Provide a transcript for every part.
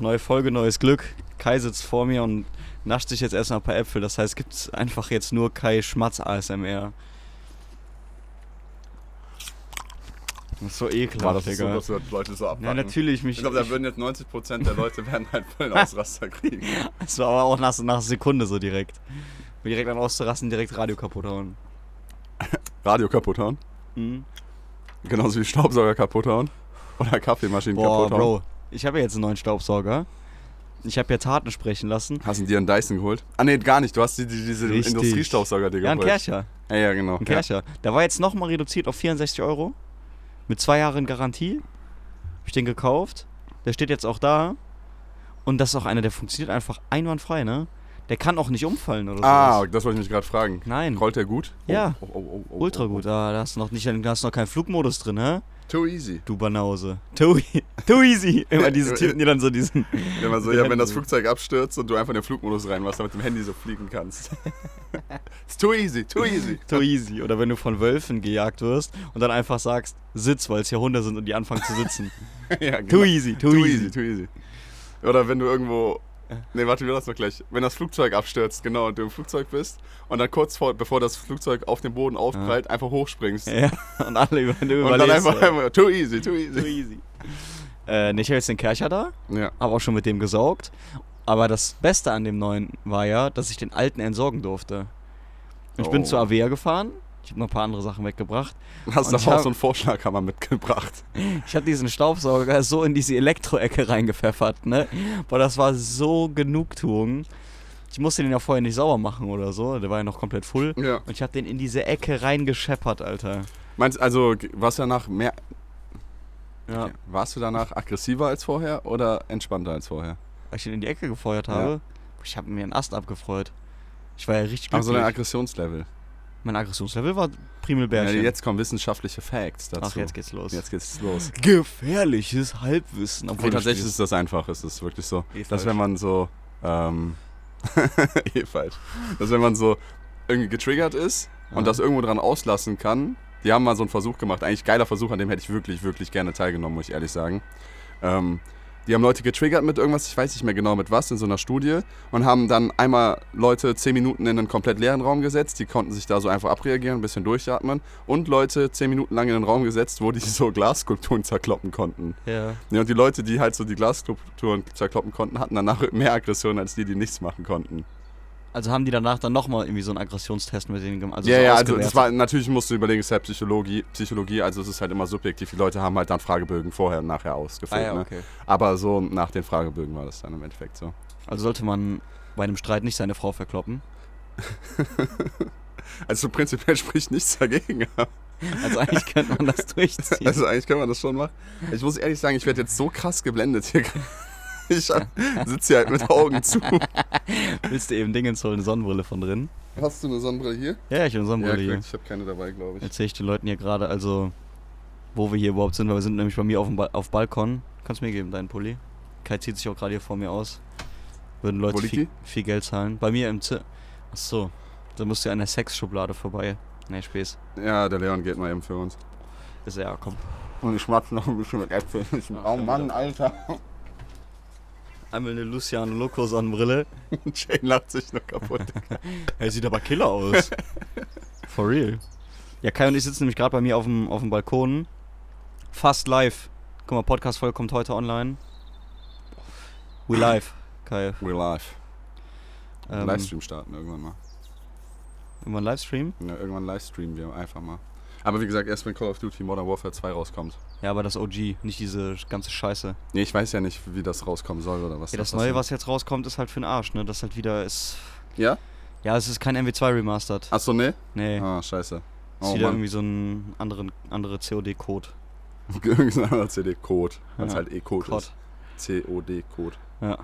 neue Folge, neues Glück. Kai sitzt vor mir und nascht sich jetzt erstmal ein paar Äpfel. Das heißt, gibt es einfach jetzt nur Kai Schmatz ASMR. Das ist so ekelhaft, War das ist so, Digga. dass Leute so abpacken? ja, natürlich. Mich, Ich glaube, da würden jetzt 90% der Leute werden halt voll einen Ausraster kriegen. Es war aber auch nach, nach Sekunde so direkt. Direkt an auszurasten, direkt Radio kaputt hauen. Radio kaputt hauen. Mhm. Genauso wie Staubsauger kaputt hauen. Oder Kaffeemaschinen Boah, kaputt hauen. Bro. Ich habe ja jetzt einen neuen Staubsauger. Ich habe jetzt Harten sprechen lassen. Hast du dir einen Dyson geholt? Ah, nee, gar nicht. Du hast dir die, diese Richtig. Industriestaubsauger dir Ja, ein geholt. Kercher. Ja, ja, genau. Ein Ja. Kercher. Der war jetzt nochmal reduziert auf 64 Euro. Mit zwei Jahren Garantie. Hab ich den gekauft. Der steht jetzt auch da. Und das ist auch einer, der funktioniert einfach einwandfrei, ne? Der kann auch nicht umfallen oder so. Ah, das wollte ich mich gerade fragen. Nein. Rollt der gut? Ja. Oh, oh, oh, oh, Ultra oh, gut. oh. Ah, da hast du noch nicht, da hast du noch keinen Flugmodus drin, hä? Too easy. Du Banause. Too, e- too easy. Immer diese Typen, die dann so diesen. Wenn, man so, ja, wenn das Flugzeug abstürzt und du einfach in den Flugmodus reinmachst, damit du mit dem Handy so fliegen kannst. It's too easy, too easy. Too easy. Oder wenn du von Wölfen gejagt wirst und dann einfach sagst, sitz, weil es hier Hunde sind und die anfangen zu sitzen. ja, genau. Too easy, too, Too easy. easy, too easy. Oder wenn du irgendwo. Ne, warte, wir das noch gleich. Wenn das Flugzeug abstürzt, genau, und du im Flugzeug bist und dann kurz vor, bevor das Flugzeug auf den Boden aufprallt, einfach hochspringst. Ja, und alle über, du und dann überlebst. einfach, ja. einfach too easy, too Too easy. easy. Äh, ich habe jetzt den Kercher da, Ja. habe auch schon mit dem gesaugt. Aber das Beste an dem neuen war ja, dass ich den alten entsorgen durfte. Ich bin Oh. zur Avea gefahren. Ich habe noch ein paar andere Sachen weggebracht. Hast aber auch hab- so einen Vorschlaghammer mitgebracht. Ich habe diesen Staubsauger so in diese Elektroecke reingepfeffert, ne? Boah, das war so Genugtuung. Ich musste den ja vorher nicht sauber machen oder so. Der war ja noch komplett full. Ja. Und ich habe den in diese Ecke reingescheppert, Alter. Meinst also, warst du danach mehr. Ja. Okay. Warst du danach aggressiver als vorher oder entspannter als vorher? Weil ich ihn in die Ecke gefeuert Ja. habe. Ich habe mir einen Ast abgefreut. Ich war ja richtig glücklich. ein Aggressionslevel. Mein Aggressionslevel war Ja, Primelbärchen. jetzt kommen wissenschaftliche Facts dazu. Ach, jetzt geht's los. Jetzt geht's los. Gefährliches Halbwissen. Obwohl tatsächlich ist das einfach, es ist wirklich so. Eh dass falsch. wenn man so, ähm, eh falsch. Dass wenn man so irgendwie getriggert ist Ja. und das irgendwo dran auslassen kann, die haben mal so einen Versuch gemacht, eigentlich geiler Versuch, an dem hätte ich wirklich, wirklich gerne teilgenommen, muss ich ehrlich sagen. Ähm, die haben Leute getriggert mit irgendwas, ich weiß nicht mehr genau mit was, in so einer Studie und haben dann einmal Leute 10 Minuten in einen komplett leeren Raum gesetzt, die konnten sich da so einfach abreagieren, ein bisschen durchatmen und Leute 10 Minuten lang in einen Raum gesetzt, wo die so Glasskulpturen zerkloppen konnten. Ja. Ja, und die Leute, die halt so die Glasskulpturen zerkloppen konnten, hatten danach mehr Aggression als die, die nichts machen konnten. Also haben die danach dann nochmal irgendwie so einen Aggressionstest mit denen gemacht. Also ja, so ja, also das war, natürlich musst du überlegen, es ist ja Psychologie, Psychologie, also es ist halt immer subjektiv. Die Leute haben halt dann Fragebögen vorher und nachher ausgefüllt. Ah ja, ne? okay. Aber so nach den Fragebögen war das dann im Endeffekt so. Also sollte man bei einem Streit nicht seine Frau verkloppen. Also prinzipiell spricht nichts dagegen. Also eigentlich könnte man das durchziehen. Also eigentlich kann man das schon machen. Ich muss ehrlich sagen, ich werde jetzt so krass geblendet hier. Ich sitze hier halt mit Augen zu. Willst du eben Dingens holen, eine Sonnenbrille von drin? Hast du eine Sonnenbrille hier? Ja, ja, ich habe eine Sonnenbrille hier. ich habe keine dabei, glaube ich. Erzähle ich den Leuten hier gerade, also wo wir hier überhaupt sind, weil wir sind nämlich bei mir auf dem ba auf Balkon. Kannst du mir geben, deinen Pulli? Kai zieht sich auch gerade hier vor mir aus. Würden Leute viel, viel Geld zahlen. Bei mir im Zimmer. Achso, da musst du an der Sexschublade vorbei. Nee, Späß. Ja, der Leon geht mal eben für uns. Ist ja, komm. Und ich schmatze noch ein bisschen mit Äpfeln. Oh Mann, Alter. Einmal eine Luciano Loco Sonnenbrille. Jane lacht sich noch kaputt. Er sieht aber killer aus. For real. Ja, Kai und ich sitzen nämlich gerade bei mir auf dem, auf dem Balkon. Fast live. Guck mal, Podcast-Folge kommt heute online. We live, Kai. We're live. Ähm, Livestream starten irgendwann mal. Ein Livestream? Ja, irgendwann livestreamen wir einfach mal. Aber wie gesagt, erst wenn Call of Duty Modern Warfare 2 rauskommt. Ja, aber das OG, nicht diese ganze Scheiße. Nee, ich weiß ja nicht, wie das rauskommen soll oder was. Ja, das was Neue, was jetzt rauskommt, ist halt für den Arsch, ne? Das halt wieder ist. Ja? Ja, es ist kein MW2 Remastered. Achso, nee? Nee. Ah, scheiße. ist Oh wieder Mann. irgendwie so ein anderen, andere COD-Code. Irgendein anderer CD-Code. Weil es Ja. halt E-Code Code. ist. COD-Code. Ja.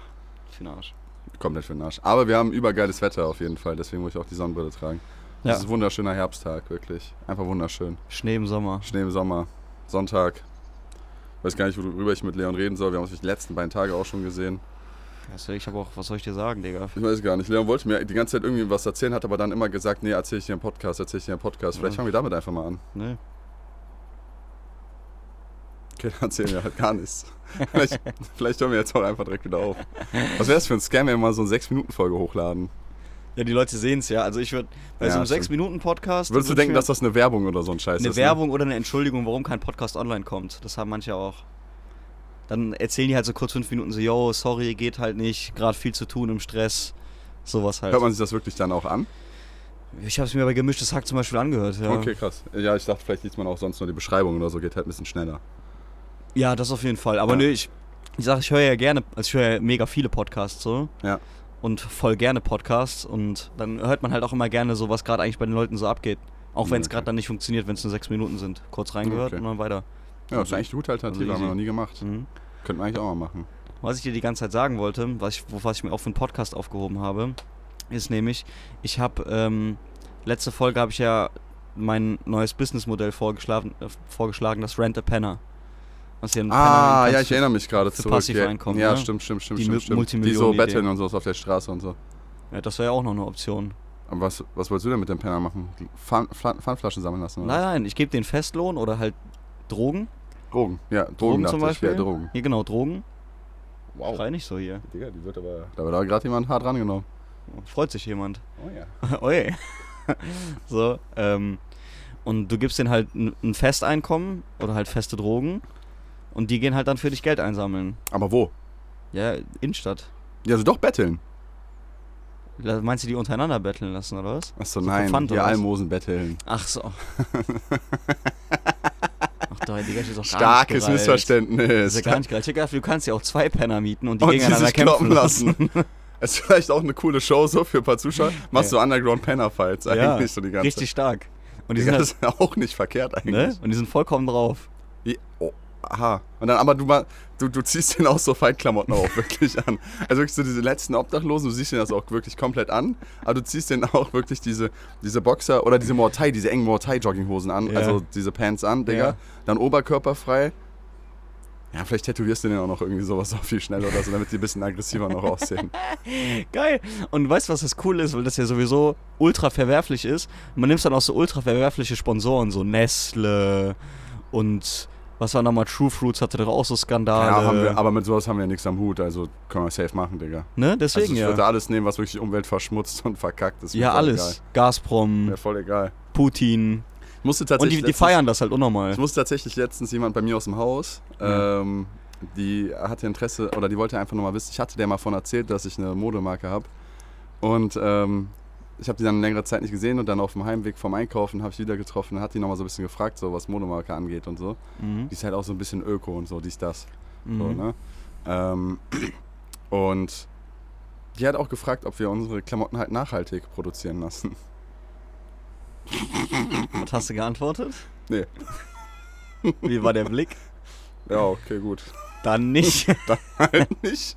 Für den Arsch. Komplett für den Arsch. Aber wir haben übergeiles Wetter auf jeden Fall, deswegen muss ich auch die Sonnenbrille tragen. Ja. Es ist ein wunderschöner Herbsttag, wirklich. Einfach wunderschön. Schnee im Sommer. Schnee im Sommer, Sonntag. Weiß gar nicht, worüber ich mit Leon reden soll. Wir haben uns die letzten beiden Tage auch schon gesehen. Also ich habe auch, was soll ich dir sagen, Digga? Ich weiß gar nicht. Leon wollte mir die ganze Zeit irgendwie was erzählen, hat aber dann immer gesagt, nee, erzähl ich dir im Podcast, erzähl ich dir im Podcast. Vielleicht Ja. fangen wir damit einfach mal an. Ne? Okay, dann erzählen wir halt gar nichts. vielleicht, vielleicht hören wir jetzt auch einfach direkt wieder auf. Was wäre das für ein Scam, wenn wir mal so eine 6-Minuten-Folge hochladen? Ja, die Leute sehen es ja. Also ich würde bei Ja, so einem stimmt. 6-Minuten-Podcast. Würdest du denken, dass das eine Werbung oder so ein Scheiß eine ist? ne? Werbung oder eine Entschuldigung, warum kein Podcast online kommt? Das haben manche auch. Dann erzählen die halt so kurz fünf Minuten so, yo, sorry, geht halt nicht, gerade viel zu tun im Stress. Sowas halt. Hört man sich das wirklich dann auch an? ich habe es mir bei Gemischtes Hack zum Beispiel angehört. Ja. Okay, krass. Ja, ich dachte, vielleicht liest man auch sonst nur die Beschreibung oder so, geht halt ein bisschen schneller. Ja, das auf jeden Fall. Aber Ja. nö, ich, ich sage, ich höre ja gerne, also ich höre ja mega viele Podcasts so. Ja. Und voll gerne Podcasts. Und dann hört man halt auch immer gerne so, was gerade eigentlich bei den Leuten so abgeht. Auch wenn es Okay. gerade dann nicht funktioniert, wenn es nur sechs Minuten sind. Kurz reingehört Okay. und dann weiter. Ja, das ist eigentlich eine gute Alternative, Also haben wir noch nie gemacht. Mhm. Könnten wir eigentlich auch mal machen. Was ich dir die ganze Zeit sagen wollte, was ich, was ich mir auch für einen Podcast aufgehoben habe, ist nämlich, ich habe, ähm, letzte Folge habe ich ja mein neues Businessmodell vorgeschlagen, äh, vorgeschlagen das Rent a Penner. Was hier ein Ah, ja, ich erinnere mich gerade für zurück. passive ja, Einkommen, ja ne? stimmt, stimmt, stimmt, Die stimmt, stimmt. Die so betteln und so auf der Straße und so. Ja, das wäre ja auch noch eine Option. Aber was, was wolltest du denn mit dem Penner machen? Pfandflaschen sammeln lassen? Oder? Nein, nein, ich gebe den Festlohn oder halt Drogen. Drogen. Ja, Drogen, Drogen zum ich. Ja, Beispiel. Drogen. Hier genau, Drogen. Wow. Schrei nicht so hier. Digga, die wird aber. Da wird aber gerade jemand hart rangenommen. Freut sich jemand. Oh ja. Oi. so, ähm, und du gibst denen halt ein Festeinkommen oder halt feste Drogen und die gehen halt dann für dich Geld einsammeln. Aber wo? Ja, Innenstadt. Ja, also doch betteln. Meinst du die untereinander betteln lassen oder was? Achso, So nein, Pfand die was? Almosen betteln. Ach so. Ach doch, das ist doch gar Starkes nicht gereilt. Das Missverständnis. ist ja gar nicht geil. Ich gedacht, du kannst ja auch zwei Penner mieten und die Und die gegeneinander sich kämpfen lassen. lassen. Ist vielleicht auch eine coole Show so für ein paar Zuschauer. Machst du Underground Penner Fights Ja, eigentlich so die ganze Richtig stark. Und die Digga, sind ja auch nicht verkehrt halt, eigentlich. ne? Und die sind vollkommen drauf. Wie- Oh, aha. Und dann, aber du, du, du ziehst den auch so Fight-Klamotten auch wirklich an. Also wirklich so diese letzten Obdachlosen, du siehst den das auch wirklich komplett an, aber du ziehst den auch wirklich diese, diese Boxer oder diese Mortai, diese engen Mortai-Jogginghosen an, Ja. also diese Pants an, Digga. Ja. Dann oberkörperfrei. Ja, vielleicht tätowierst du den auch noch irgendwie sowas auch viel schneller oder so, damit die ein bisschen aggressiver noch aussehen. Geil. Und weißt du, was das cool ist? Weil das ja sowieso ultra verwerflich ist. Man nimmt dann auch so ultra verwerfliche Sponsoren, so Nestle und was war nochmal True Fruits hatte doch auch so Skandale. Ja, wir, aber mit sowas haben wir nichts am Hut, also können wir safe machen, Digga. ne? Also Deswegen ich ja. würde alles nehmen, was wirklich die Umwelt verschmutzt und verkackt ist. Ja, alles. Gazprom, Egal. Wäre voll egal. Putin. Ich musste Und tatsächlich die, die letztens- feiern das halt unnormal. Es musste tatsächlich letztens jemand bei mir aus dem Haus, Ja. ähm, die hatte Interesse oder die wollte einfach nur mal wissen, ich hatte der mal von erzählt, dass ich eine Modemarke habe. Und ähm, ich habe die dann längere Zeit nicht gesehen und dann auf dem Heimweg vom Einkaufen habe ich wieder getroffen und hat die nochmal so ein bisschen gefragt, so was Modemarke angeht und so. Mhm. Die ist halt auch so ein bisschen Öko und so, dies, das. So, Mhm. ne? ähm, und die hat auch gefragt, ob wir unsere Klamotten halt nachhaltig produzieren lassen. Was hast du geantwortet? Nee. Wie war der Blick? Ja, okay, gut. Dann nicht. Halt nicht.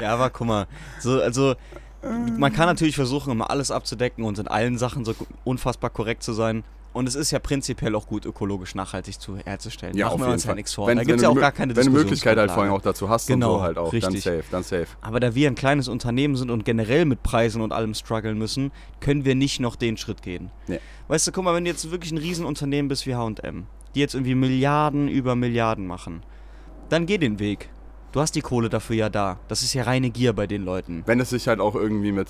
Ja, aber guck mal, so, also man kann natürlich versuchen, immer alles abzudecken und in allen Sachen so unfassbar korrekt zu sein. Und es ist ja prinzipiell auch gut, ökologisch nachhaltig zu, herzustellen. Ja, Machen auf wir jeden uns ja Fall. nichts vor. Wenn, da gibt ja auch gar keine Wenn du Möglichkeit halt vor allem auch dazu hast Genau, und so halt auch, dann richtig. safe, dann safe. Aber da wir ein kleines Unternehmen sind und generell mit Preisen und allem strugglen müssen, können wir nicht noch den Schritt gehen. Nee. Weißt du, guck mal, wenn du jetzt wirklich ein Riesenunternehmen bist wie H&M, die jetzt irgendwie Milliarden über Milliarden machen, dann geh den Weg. Du hast die Kohle dafür ja da. Das ist ja reine Gier bei den Leuten. Wenn es sich halt auch irgendwie mit,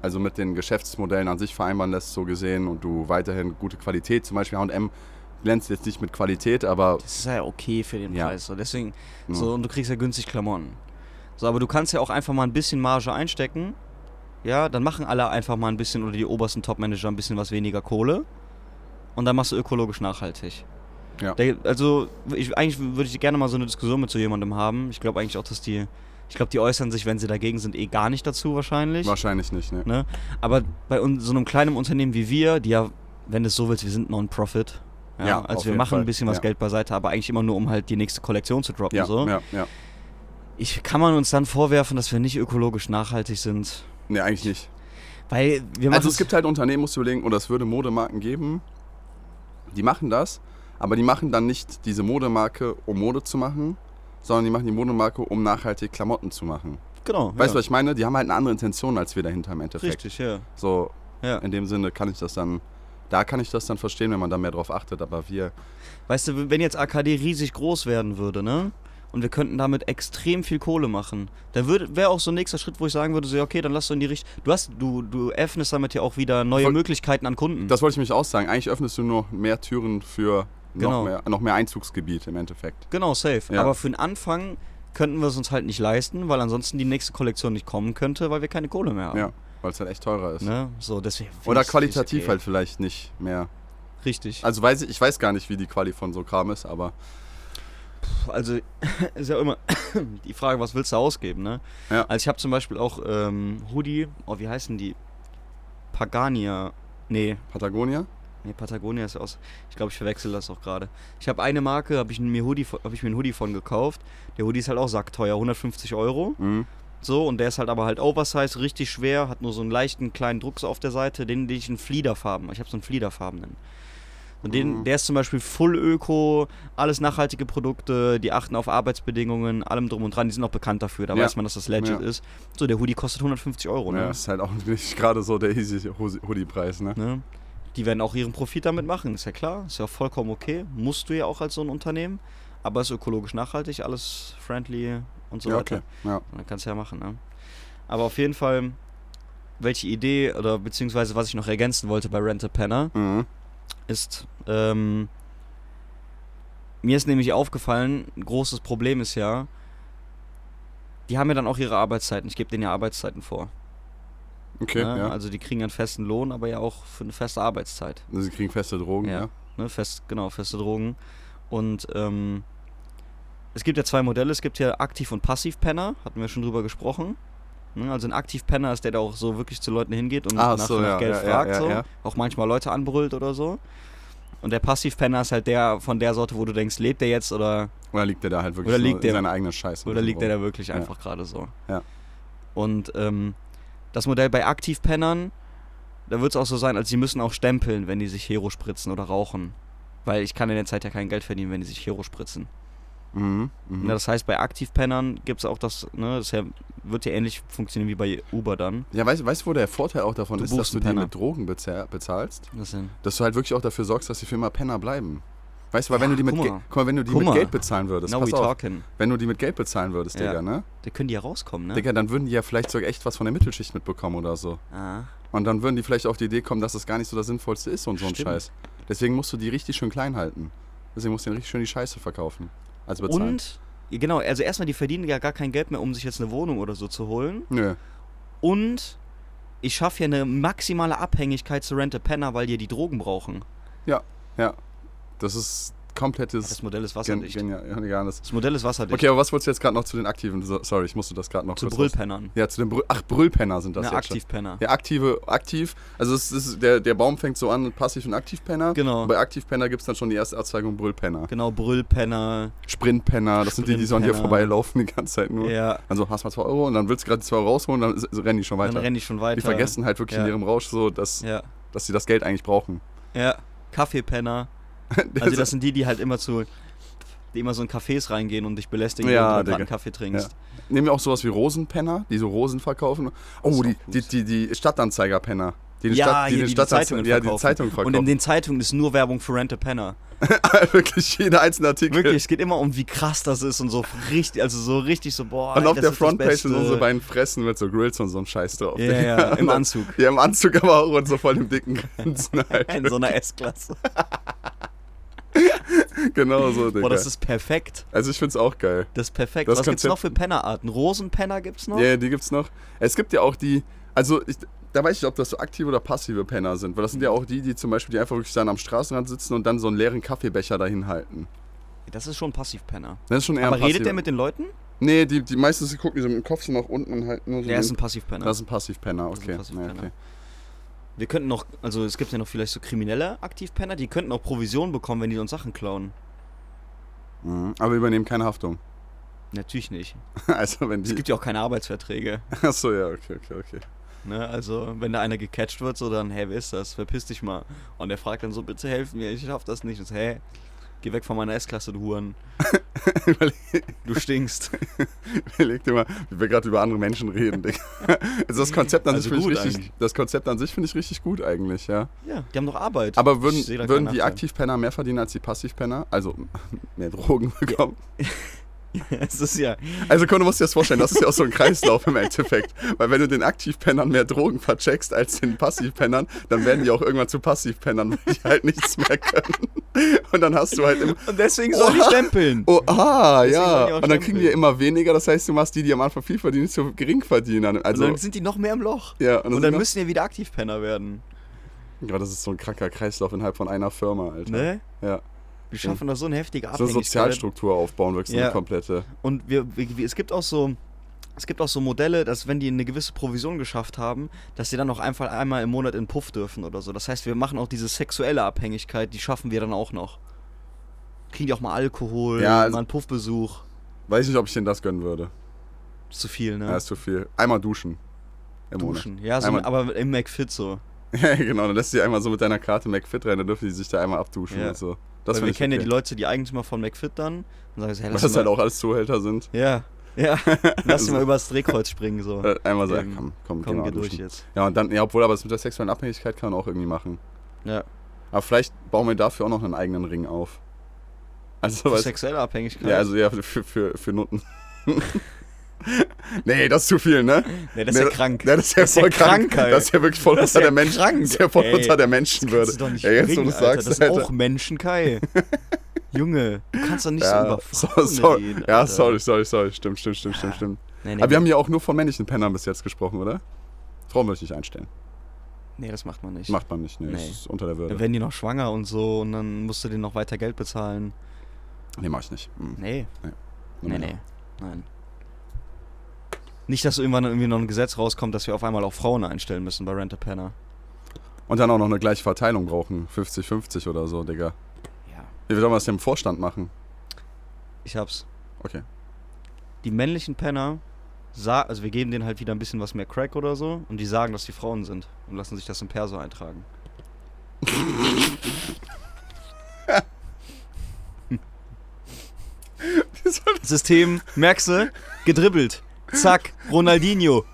also mit den Geschäftsmodellen an sich vereinbaren lässt, so gesehen, und du weiterhin gute Qualität, zum Beispiel H&M glänzt jetzt nicht mit Qualität, aber Das ist ja okay für den Ja. Preis. So. Deswegen, Ja. so, und du kriegst ja günstig Klamotten. So, aber du kannst ja auch einfach mal ein bisschen Marge einstecken. Ja, dann machen alle einfach mal ein bisschen oder die obersten Topmanager ein bisschen was weniger Kohle. Und dann machst du ökologisch nachhaltig. Ja. Der, also, ich, eigentlich würde ich gerne mal so eine Diskussion mit so jemandem haben. Ich glaube eigentlich auch, dass die. Ich glaube, die äußern sich, wenn sie dagegen sind, eh gar nicht dazu wahrscheinlich. wahrscheinlich nicht, ne? Ne? Aber bei uns, so einem kleinen Unternehmen wie wir, die ja, wenn du es so willst, wir sind Non-Profit. Ja, Ja, also wir machen Fall, ein bisschen was ja. Geld beiseite, aber eigentlich immer nur, um halt die nächste Kollektion zu droppen. Ja, so. ja, ja. Ich, kann man uns dann vorwerfen, dass wir nicht ökologisch nachhaltig sind? Nee, eigentlich nicht. Weil wir machen Also es gibt halt Unternehmen, musst du überlegen, oder es würde Modemarken geben, die machen das, aber die machen dann nicht diese Modemarke, um Mode zu machen, sondern die machen die Modemarke, um nachhaltig Klamotten zu machen. genau. Weißt du, ja. was ich meine? Die haben halt eine andere Intention als wir dahinter im Endeffekt. Richtig, ja. So, ja. in dem Sinne kann ich das dann Da kann ich das dann verstehen, wenn man da mehr drauf achtet, aber wir. Weißt du, wenn jetzt AKD riesig groß werden würde, ne? Und wir könnten damit extrem viel Kohle machen. Da wäre auch so ein nächster Schritt, wo ich sagen würde, so, okay, dann lass du in die Richtung. Du hast, du, du öffnest damit ja auch wieder neue Voll- Möglichkeiten an Kunden. Das wollte ich mich auch sagen. Eigentlich öffnest du nur mehr Türen für Genau. noch, mehr, noch mehr Einzugsgebiet im Endeffekt. Genau, safe. Ja. Aber für den Anfang könnten wir es uns halt nicht leisten, weil ansonsten die nächste Kollektion nicht kommen könnte, weil wir keine Kohle mehr haben. Ja, weil es halt echt teurer ist. Ne? So, deswegen. Oder qualitativ ich's halt vielleicht nicht mehr. okay. Richtig. Also weiß ich, ich weiß gar nicht, wie die Quali von so Kram ist, aber Also ist ja immer die Frage, was willst du ausgeben, ne? Ja. Also ich habe zum Beispiel auch ähm, Hoodie, oh, wie heißen die? Pagania. Nee, Patagonia? Nee, Patagonia ist aus. Ich glaube, ich verwechsel das auch gerade. Ich habe eine Marke, habe ich, mir Hoodie, hab ich mir einen Hoodie von gekauft. Der Hoodie ist halt auch sackteuer, 150 Euro. Mhm. So, und der ist halt aber halt oversized, richtig schwer, hat nur so einen leichten kleinen Druck auf der Seite, den, den ich in Fliederfarben, ich habe so einen Fliederfarbenen. Und den, Mhm. der ist zum Beispiel Full Öko, alles nachhaltige Produkte, die achten auf Arbeitsbedingungen, allem drum und dran, die sind auch bekannt dafür, da Ja. weiß man, dass das legit Ja. ist. So, der Hoodie kostet 150 Euro, Ja, ne? ist halt auch nicht gerade so der easy Hoodie-Preis, ne? ne? Die werden auch ihren Profit damit machen, ist ja klar, ist ja vollkommen okay, musst du ja auch als so ein Unternehmen, aber ist ökologisch nachhaltig, alles friendly und so ja, weiter. okay. Ja. Dann kannst du ja machen, ne? Aber auf jeden Fall, welche Idee oder beziehungsweise was ich noch ergänzen wollte bei Rent a Penner Mhm. ist, ähm, mir ist nämlich aufgefallen, ein großes Problem ist ja, die haben ja dann auch ihre Arbeitszeiten. Ich gebe denen ja Arbeitszeiten vor. Okay, ne? ja. Also die kriegen einen festen Lohn, aber ja auch für eine feste Arbeitszeit. Also sie kriegen feste Drogen, Ja. ja. Ne? Fest, genau, feste Drogen. Und ähm, es gibt ja zwei Modelle. Es gibt ja Aktiv- und Passivpenner, hatten wir schon drüber gesprochen. Ne? Also ein Aktivpenner ist der, der auch so wirklich zu Leuten hingeht und Ah, nach, so, nach ja, Geld fragt. so. Auch manchmal Leute anbrüllt oder so. Und der Passivpenner ist halt der von der Sorte, wo du denkst, lebt der jetzt oder, Oder liegt der da halt wirklich Oder liegt in der- seiner eigenen Scheiße? oder liegt der da wirklich Ja. einfach gerade so. Ja. Und ähm, das Modell bei Aktivpennern, da wird es auch so sein, als sie müssen auch stempeln, wenn die sich Hero spritzen oder rauchen. Weil ich kann in der Zeit ja kein Geld verdienen, wenn die sich Hero spritzen. Mhm. Mhm. Ne, das heißt, bei Aktivpennern gibt es auch das, ne, das ja, wird ja ähnlich funktionieren wie bei Uber dann. Ja, weißt weißt du, wo der Vorteil auch davon Du ist, dass du die mit Drogen bezahl bezahlst? Das sind, Dass du halt wirklich auch dafür sorgst, dass die für immer Penner bleiben. Weißt du, weil wenn Ja, du die mit, guck Ge mal. guck mal, wenn du die Guck mit. Geld bezahlen würdest, now pass auf, talking. wenn du die mit Geld bezahlen würdest, Ja. Digga, ne? Da können die ja rauskommen, ne? Digga, dann würden die ja vielleicht sogar echt was von der Mittelschicht mitbekommen oder so. Ah, Und dann würden die vielleicht auf die Idee kommen, dass es gar nicht so das Sinnvollste ist und so ein Stimmt. Scheiß. Deswegen musst du die richtig schön klein halten. Deswegen musst du denen richtig schön die Scheiße verkaufen. Also bezahlen. und, genau, also erstmal, die verdienen ja gar kein Geld mehr, um sich jetzt eine Wohnung oder so zu holen. Nö. Und ich schaffe ja eine maximale Abhängigkeit zu Rent a Penner, weil die die Drogen brauchen. Ja, ja. Das ist komplettes Das Modell ist Gen wasserdicht. genial, ja. Das Modell ist wasserdicht. Okay, aber was wolltest du jetzt gerade noch zu den aktiven? So, sorry, ich musste das gerade noch zu kurz. Brüllpennern. Ja, zu den Brüll Ach, Brüllpenner sind das jetzt schon. Aktivpenner. Ja, aktive, aktiv. Also es ist, der, der Baum fängt so an, passiv und Aktivpenner. Genau. Bei Aktivpenner gibt es dann schon die erste Auszeigung Brüllpenner. Genau, Brüllpenner. Sprintpenner, das sind die, die so an dir Sprintpenner. vorbeilaufen die ganze Zeit nur. Ja, Also hast mal 2 Euro und dann willst du gerade die 2 Euro rausholen und dann rennen die schon dann weiter. rennen die schon weiter. Die vergessen halt wirklich Ja. in ihrem Rausch so, dass, Ja, dass sie das Geld eigentlich brauchen. ja. Kaffeepenner. Also das sind die, die halt immer zu, die immer so in Cafés reingehen und dich belästigen, Ja, wenn du gerade Digga. einen Kaffee trinkst. Nehmen wir auch sowas wie Rosenpenner, die so Rosen verkaufen. Oh, die, die, die, die Stadtanzeigerpenner. Die, die Ja, Stadt, die, hier, die die Stadtanze- Zeitungen ja, die verkaufen. Zeitung Und in verkaufen. den Zeitungen ist nur Werbung für Rent a Penner. Wirklich jeder einzelne Artikel. Wirklich, es geht immer um, wie krass das ist und so richtig, also so richtig so, boah. Und auf das der Frontpage sind unsere beiden Fressen mit so Grills und so ein Scheiß drauf. Ja, ja, im Anzug. Ja, im Anzug aber auch und so voll im dicken Grinsen halt. In so einer S-Klasse. genau so, Digga. Boah, das ist perfekt. also ich find's auch geil. Das ist perfekt. Das Was gibt's noch für Pennerarten? Rosenpenner gibt's noch? Ja, die gibt's noch. Es gibt ja auch die, also ich, da weiß ich, ob das so aktive oder passive Penner sind, weil das sind ja auch die, die zum Beispiel, die einfach wirklich dann am Straßenrand sitzen und dann so einen leeren Kaffeebecher dahin halten. Das ist schon Passivpenner. Das ist schon eher Aber redet der mit den Leuten? Nee, die, die meistens die gucken die so mit dem Kopf so nach unten und halt nur so. Der ist ein Passivpenner. das ist ein Passivpenner, Das ist ein okay. Passivpenner. Ja, okay. Wir könnten noch, also es gibt ja noch vielleicht so kriminelle Aktivpenner, die könnten auch Provision bekommen, wenn die uns Sachen klauen. Mhm. Aber wir übernehmen keine Haftung. Natürlich nicht. also wenn Es die. gibt ja auch keine Arbeitsverträge. Achso, ja, okay, okay, okay. Ne? Also, wenn da einer gecatcht wird, so dann, hey, wer ist das? Verpiss dich mal. Und der fragt dann so, bitte helfen mir, ich schaff das nicht. Und so, hey, geh weg von meiner S-Klasse, du Huren. Du stinkst. Überleg dir mal, wie wir gerade über andere Menschen reden, Digga. Also das Konzept an Also sich finde ich richtig, eigentlich. das Konzept an sich finde ich richtig gut eigentlich, ja. Ja, die haben doch Arbeit. Aber würden, würden die. Aktivpenner mehr verdienen als die Passivpenner? Also mehr Drogen bekommen? Es ist ja. Also komm, du musst dir das vorstellen, das ist ja auch so ein Kreislauf im Endeffekt. Weil wenn du den Aktivpennern mehr Drogen vercheckst als den Passivpennern, dann werden die auch irgendwann zu Passivpennern, weil die halt nichts mehr können. Und dann hast du halt immer... Und deswegen soll ich stempeln. Oh, ah, Deswegen ja. Und dann kriegen die immer weniger, das heißt, du machst die, die am Anfang viel verdienen, zu gering verdienen. Also, und dann sind die noch mehr im Loch. ja, Und dann sind müssen die wieder Aktivpenner werden. ja, das ist so ein kranker Kreislauf innerhalb von einer Firma, Alter. Ne? Ja. Wir schaffen da so eine heftige So eine Abhängigkeit. Sozialstruktur aufbauen, wirklich Ja. eine komplette. Und wir, wir, es gibt auch so. Es gibt auch so Modelle, dass wenn die eine gewisse Provision geschafft haben, dass sie dann auch einfach einmal im Monat in Puff dürfen oder so. Das heißt, wir machen auch diese sexuelle Abhängigkeit, die schaffen wir dann auch noch. Kriegen die auch mal Alkohol, Ja, also- mal einen Puffbesuch. Weiß nicht, ob ich denen das gönnen würde. Ist zu viel, ne? Ja, ist zu viel. Einmal duschen. Im Duschen. Ja, so, Einmal- aber im McFit so. Monat. Ja, genau. Dann lässt sie einmal so mit deiner Karte McFit rein, dann dürfen die sich da einmal abduschen Ja. und so. Das Weil wir ich kennen ja okay. die Leute, die Eigentümer von McFit dann. Und sagen, so, hey, Was ihn halt auch alles Zuhälter sind. Ja, ja. Lass ihn Also- mal übers Drehkreuz springen, so. Äh, Einmal ja, Ähm, komm, komm, Komm, geh mal geh durch jetzt. Ja, und dann, ja, obwohl, aber das mit der sexuellen Abhängigkeit kann man auch irgendwie machen. Ja. Aber vielleicht bauen wir dafür auch noch einen eigenen Ring auf. Also, Für weißt sexuelle Abhängigkeit. Ja, also ja, für, für, für Nutten. nee, das ist zu viel, ne? nee, das ist nee, ja krank. Nee, das ist ja Das ist ja voll krank. krank. Das ist ja wirklich voll Das ist unter ja der krank. Das ist ja voll Ey, unter der Das Menschenwürde. kannst du doch nicht jetzt, bringen, du Alter. sagst, Das sind Alter. auch Menschen, Kai. Junge, du kannst doch nicht so Ja, über so, sorry. reden, ja, sorry, sorry, sorry. Stimmt, stimmt, stimmt, stimmt, stimmt. Nee, nee, Aber wir haben ja auch nur von männlichen Pennern bis jetzt gesprochen, oder? Frauen möchte ich nicht einstellen. nee, das macht man nicht. Macht man nicht, nee, Nee. das ist unter der Dann Würde. werden die noch schwanger und so und dann musst du denen noch weiter Geld bezahlen. Nee, mach ich nicht. Mhm. Nee, nee, Männer. nee. Nein. Nicht, dass irgendwann irgendwie noch ein Gesetz rauskommt, dass wir auf einmal auch Frauen einstellen müssen bei Rent a Penner. Und dann auch noch eine gleiche Verteilung brauchen. 50-50 oder so, Digga. Ja. Wie sollen wir das denn im Vorstand machen? Ich hab's. Okay. Die männlichen Penner, also wir geben denen halt wieder ein bisschen was mehr Crack oder so und die sagen, dass die Frauen sind und lassen sich das im Perso eintragen. Soll System, merkst du? Gedribbelt. Zack, Ronaldinho.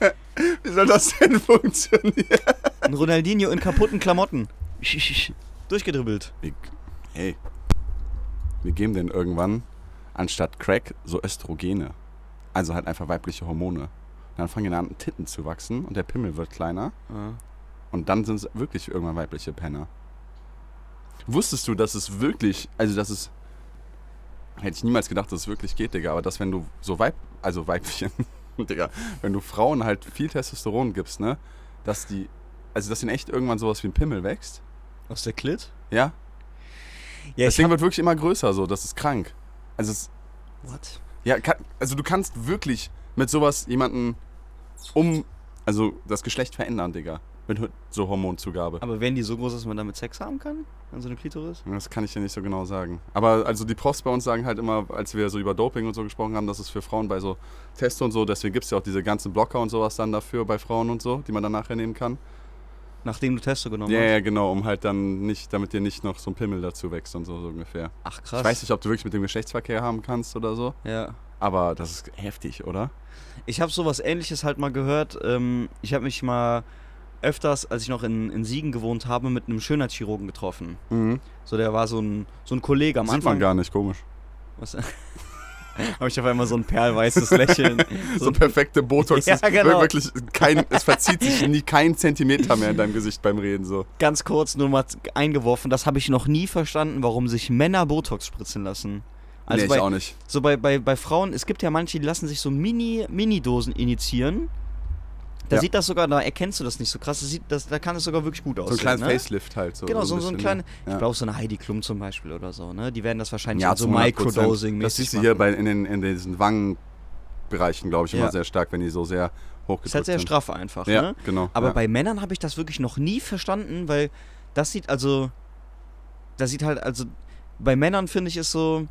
Wie soll das denn funktionieren? Ein Ronaldinho in kaputten Klamotten. Durchgedribbelt. Hey, wir geben denen irgendwann anstatt Crack so Östrogene. Also halt einfach weibliche Hormone. Dann fangen die an, Titten zu wachsen und der Pimmel wird kleiner. Ja. Und dann sind es wirklich irgendwann weibliche Penner. Wusstest du, dass es wirklich, also dass es, hätte ich niemals gedacht, dass es wirklich geht, Digga, aber dass wenn du so Weib, also Weibchen, Digga, wenn du Frauen halt viel Testosteron gibst, ne, dass die, also dass ihnen echt irgendwann sowas wie ein Pimmel wächst, Aus der Klit? ja? Ja, das Ding wird wirklich immer größer, so, das ist krank. Also es, What? ja, kann, also du kannst wirklich mit sowas jemanden um, also das Geschlecht verändern, Digga, mit so Hormonzugabe. Aber werden die so groß, dass man damit Sex haben kann? An so eine Klitoris? Das kann ich dir nicht so genau sagen. Aber also die Profs bei uns sagen halt immer, als wir so über Doping und so gesprochen haben, dass es für Frauen bei so Tests und so, deswegen gibt es ja auch diese ganzen Blocker und sowas dann dafür bei Frauen und so, die man dann nachher nehmen kann. Nachdem du Testo genommen Ja, hast? ja, genau, um halt dann nicht, damit dir nicht noch so ein Pimmel dazu wächst und so, so ungefähr. Ach krass. Ich weiß nicht, ob du wirklich mit dem Geschlechtsverkehr haben kannst oder so, Ja. aber das ist heftig, oder? Ich habe sowas ähnliches halt mal gehört. Ähm, ich habe mich mal öfters, als ich noch in, in Siegen gewohnt habe, mit einem Schönheitschirurgen getroffen. Mhm. So, der war so ein, so ein Kollege am Sieht Anfang. man gar nicht, komisch. Was? habe ich auf einmal so ein perlweißes Lächeln. So, perfekte Botox. Ja, genau. Wirklich kein, es verzieht sich nie kein Zentimeter mehr in deinem Gesicht beim Reden, so. ganz kurz nur mal eingeworfen, das habe ich noch nie verstanden, warum sich Männer Botox spritzen lassen. Also nee, bei, ich auch nicht. so bei, bei, bei Frauen, es gibt ja manche, die lassen sich so Mini, Mini-Dosen initiieren. Da Ja. sieht das sogar, da erkennst du das nicht so krass, das sieht, das, da kann es sogar wirklich gut So ein aussehen. kleines ne? Facelift halt. So, Genau, so, so ein kleines. ne? Ich Ja. glaube, so eine Heidi Klum zum Beispiel oder so, ne? Die werden das wahrscheinlich Ja, so zu 100%. Microdosing Das siehst du hier bei, in, den, in diesen Wangenbereichen, glaube ich, immer Ja. sehr stark, wenn die so sehr hochgedrückt Ist halt sehr sind. straff einfach, Ja, ne? genau. Aber ja. bei Männern habe ich das wirklich noch nie verstanden, weil das sieht also. Das sieht halt, also. Bei Männern finde ich es so.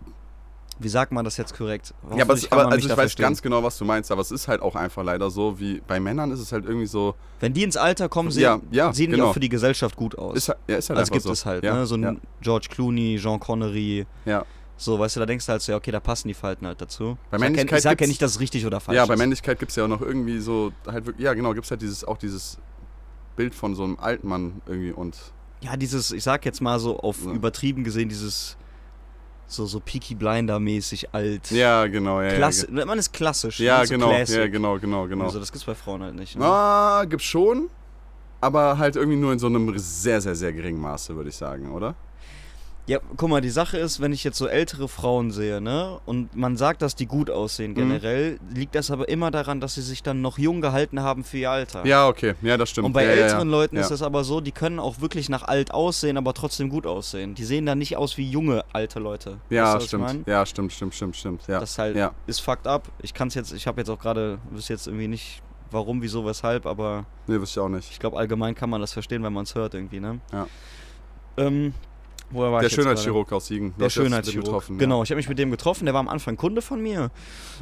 Wie sagt man das jetzt korrekt? ja, aber, es, aber also ich weiß verstehen. ganz genau, was du meinst, aber es ist halt auch einfach leider so, wie bei Männern ist es halt irgendwie so, Wenn die ins Alter kommen, sehen, Ja, ja, sehen die genau. auch für die Gesellschaft gut aus. ist, halt- ja, ist halt also gibt so. es halt, ja, ne? So ein ja, George Clooney, Jean Connery, ja. So, weißt du, da denkst du halt so, ja, okay, da passen die Falten halt dazu. Bei ich ja- Männlichkeit ich sag ja nicht, dass es richtig oder falsch Ja, ist. bei Männlichkeit gibt es ja auch noch irgendwie so, halt wirklich, ja genau, gibt es halt dieses, auch dieses Bild von so einem alten Mann irgendwie und Ja, dieses, ich sag jetzt mal so auf Ja. übertrieben gesehen, dieses so, so Peaky Blinder-mäßig alt. ja, genau, ja. Klasse, ja, man ist klassisch. ja man ist so genau, classic. ja, genau, genau, genau. Also das gibt's bei Frauen halt nicht. Ne? Ah, gibt's schon, aber halt irgendwie nur in so einem sehr, sehr, sehr geringen Maße, würde ich sagen, oder? Ja, guck mal, die Sache ist, wenn ich jetzt so ältere Frauen sehe, ne, und man sagt, dass die gut aussehen Mhm. generell, liegt das aber immer daran, dass sie sich dann noch jung gehalten haben für ihr Alter. Ja, okay, ja, das stimmt. Und bei ja, älteren ja. Leuten ist es aber so, die können auch wirklich nach alt aussehen, aber trotzdem gut aussehen. Die sehen dann nicht aus wie junge alte Leute. Ja, Weißt du, was ich stimmt. mein? Ja, stimmt, stimmt, stimmt, stimmt. Ja. Das halt ist fucked up. Ich kann es jetzt, ich habe jetzt auch gerade, wüsste jetzt irgendwie nicht, warum, wieso, weshalb, aber Nee, wüsste ich auch nicht. ich glaube allgemein kann man das verstehen, wenn man es hört irgendwie, ne? Ja. Ähm, woher war Der? Schönheitschirurg aus Siegen. Der Schönheitschirurg. Genau, ich habe mich mit dem getroffen. Der war am Anfang Kunde von mir.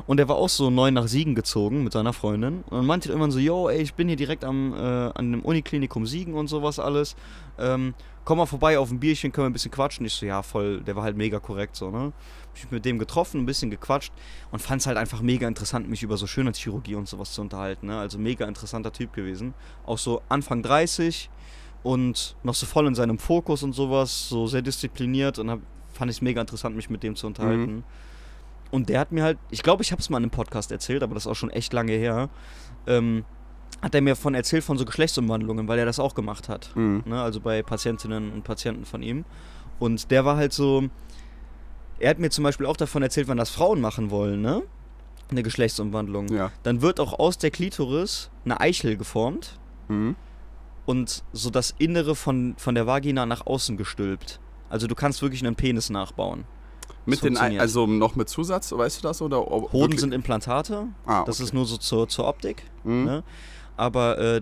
Und der war auch so neu nach Siegen gezogen mit seiner Freundin. Und meinte irgendwann so: Yo, ey, ich bin hier direkt am, äh, an dem Uniklinikum Siegen und sowas alles. Ähm, komm mal vorbei auf ein Bierchen, können wir ein bisschen quatschen. Ich so: Ja, voll. Der war halt mega korrekt so, ne? Hab mich mit dem getroffen, ein bisschen gequatscht und fand es halt einfach mega interessant, mich über so Schönheitschirurgie und sowas zu unterhalten. Ne? Also mega interessanter Typ gewesen. Auch so Anfang 30 und noch so voll in seinem Fokus und sowas, so sehr diszipliniert und hab, fand ich es mega interessant, mich mit dem zu unterhalten. Mhm. Und der hat mir halt, ich glaube, ich habe es mal in einem Podcast erzählt, aber das ist auch schon echt lange her, ähm, hat er mir von erzählt von so Geschlechtsumwandlungen, weil er das auch gemacht hat. Mhm. Ne? Also bei Patientinnen und Patienten von ihm. Und der war halt so, er hat mir zum Beispiel auch davon erzählt, wenn das Frauen machen wollen, ne? Eine Geschlechtsumwandlung. Ja. Dann wird auch aus der Klitoris eine Eichel geformt Mhm. Und so das Innere von, von der Vagina nach außen gestülpt. Also du kannst wirklich einen Penis nachbauen. Mit den, also noch mit Zusatz, weißt du das? Oder Hoden wirklich- sind Implantate, Ah, das okay. ist nur so zur, zur Optik. Mhm. ne? Aber, äh,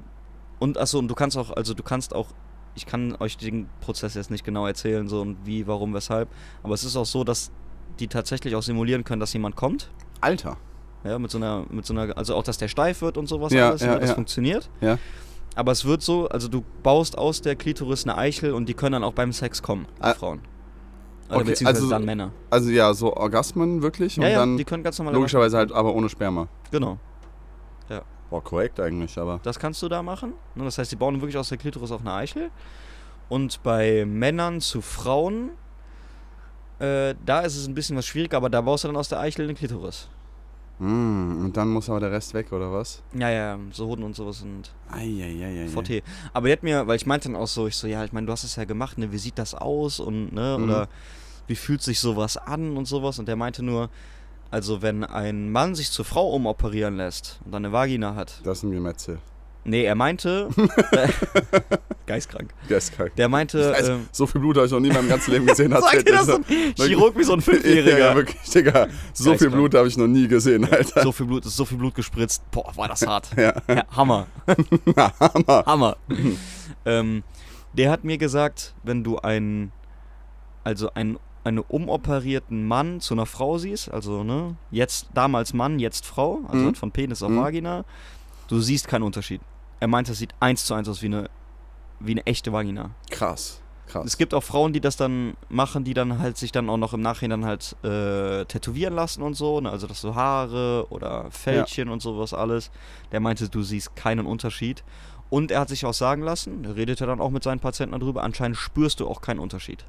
und achso, und du kannst auch, also du kannst auch, ich kann euch den Prozess jetzt nicht genau erzählen, so und wie, warum, weshalb, aber es ist auch so, dass die tatsächlich auch simulieren können, dass jemand kommt. Alter. Ja, mit so einer, mit so einer, also auch, dass der steif wird und sowas Ja, alles, ja, ne, das ja. funktioniert. Ja. Aber es wird so, also du baust aus der Klitoris eine Eichel und die können dann auch beim Sex kommen, die Ah, Frauen. Oder okay, beziehungsweise also- dann Männer. Also ja, so Orgasmen wirklich Ja, und ja, dann die können ganz normal. logischerweise halt aber ohne Sperma. Genau. Boah, korrekt eigentlich, aber. Das kannst du da machen. Ne, Das heißt, die bauen wirklich aus der Klitoris auf eine Eichel. Und bei Männern zu Frauen, äh, da ist es ein bisschen was schwieriger, aber da baust du dann aus der Eichel eine Klitoris. Mm, und dann muss aber der Rest weg, oder was? Ja, ja, so Hoden und sowas Eieieiei. VT. Aber die hat mir, weil ich meinte dann auch so, ich so, ja, ich meine, du hast es ja gemacht, ne, wie sieht das aus und, ne, Mhm. oder wie fühlt sich sowas an und sowas. Und der meinte nur, also wenn ein Mann sich zur Frau umoperieren lässt und dann eine Vagina hat. Das ist ein Gemetzel. Nee, er meinte, äh, geistkrank. Der ist krank. Der meinte, weiß, ähm, so viel Blut habe ich noch nie in meinem ganzen Leben gesehen. Sag dir das so ein Chirurg wie so ein Fünfjähriger. Ja, wirklich, Digga. So viel Geisteskrank. Blut habe ich noch nie gesehen, Alter. so viel Blut, ist so viel Blut gespritzt. Boah, war das hart. Ja. Ja, Hammer. Hammer. Hammer. ähm, der hat mir gesagt, wenn du einen, also einen, einen umoperierten Mann zu einer Frau siehst, also ne, jetzt damals Mann, jetzt Frau, also Mhm. von Penis auf Mhm. Vagina, du siehst keinen Unterschied. Er meint, das sieht eins zu eins aus wie eine, wie eine echte Vagina. Krass. Krass. Es gibt auch Frauen, die das dann machen, die dann halt sich dann auch noch im Nachhinein halt äh, tätowieren lassen und so, ne? also das so Haare oder Fältchen und sowas alles. Der meinte, du siehst keinen Unterschied. Und er hat sich auch sagen lassen, er redete dann auch mit seinen Patienten darüber, anscheinend spürst du auch keinen Unterschied.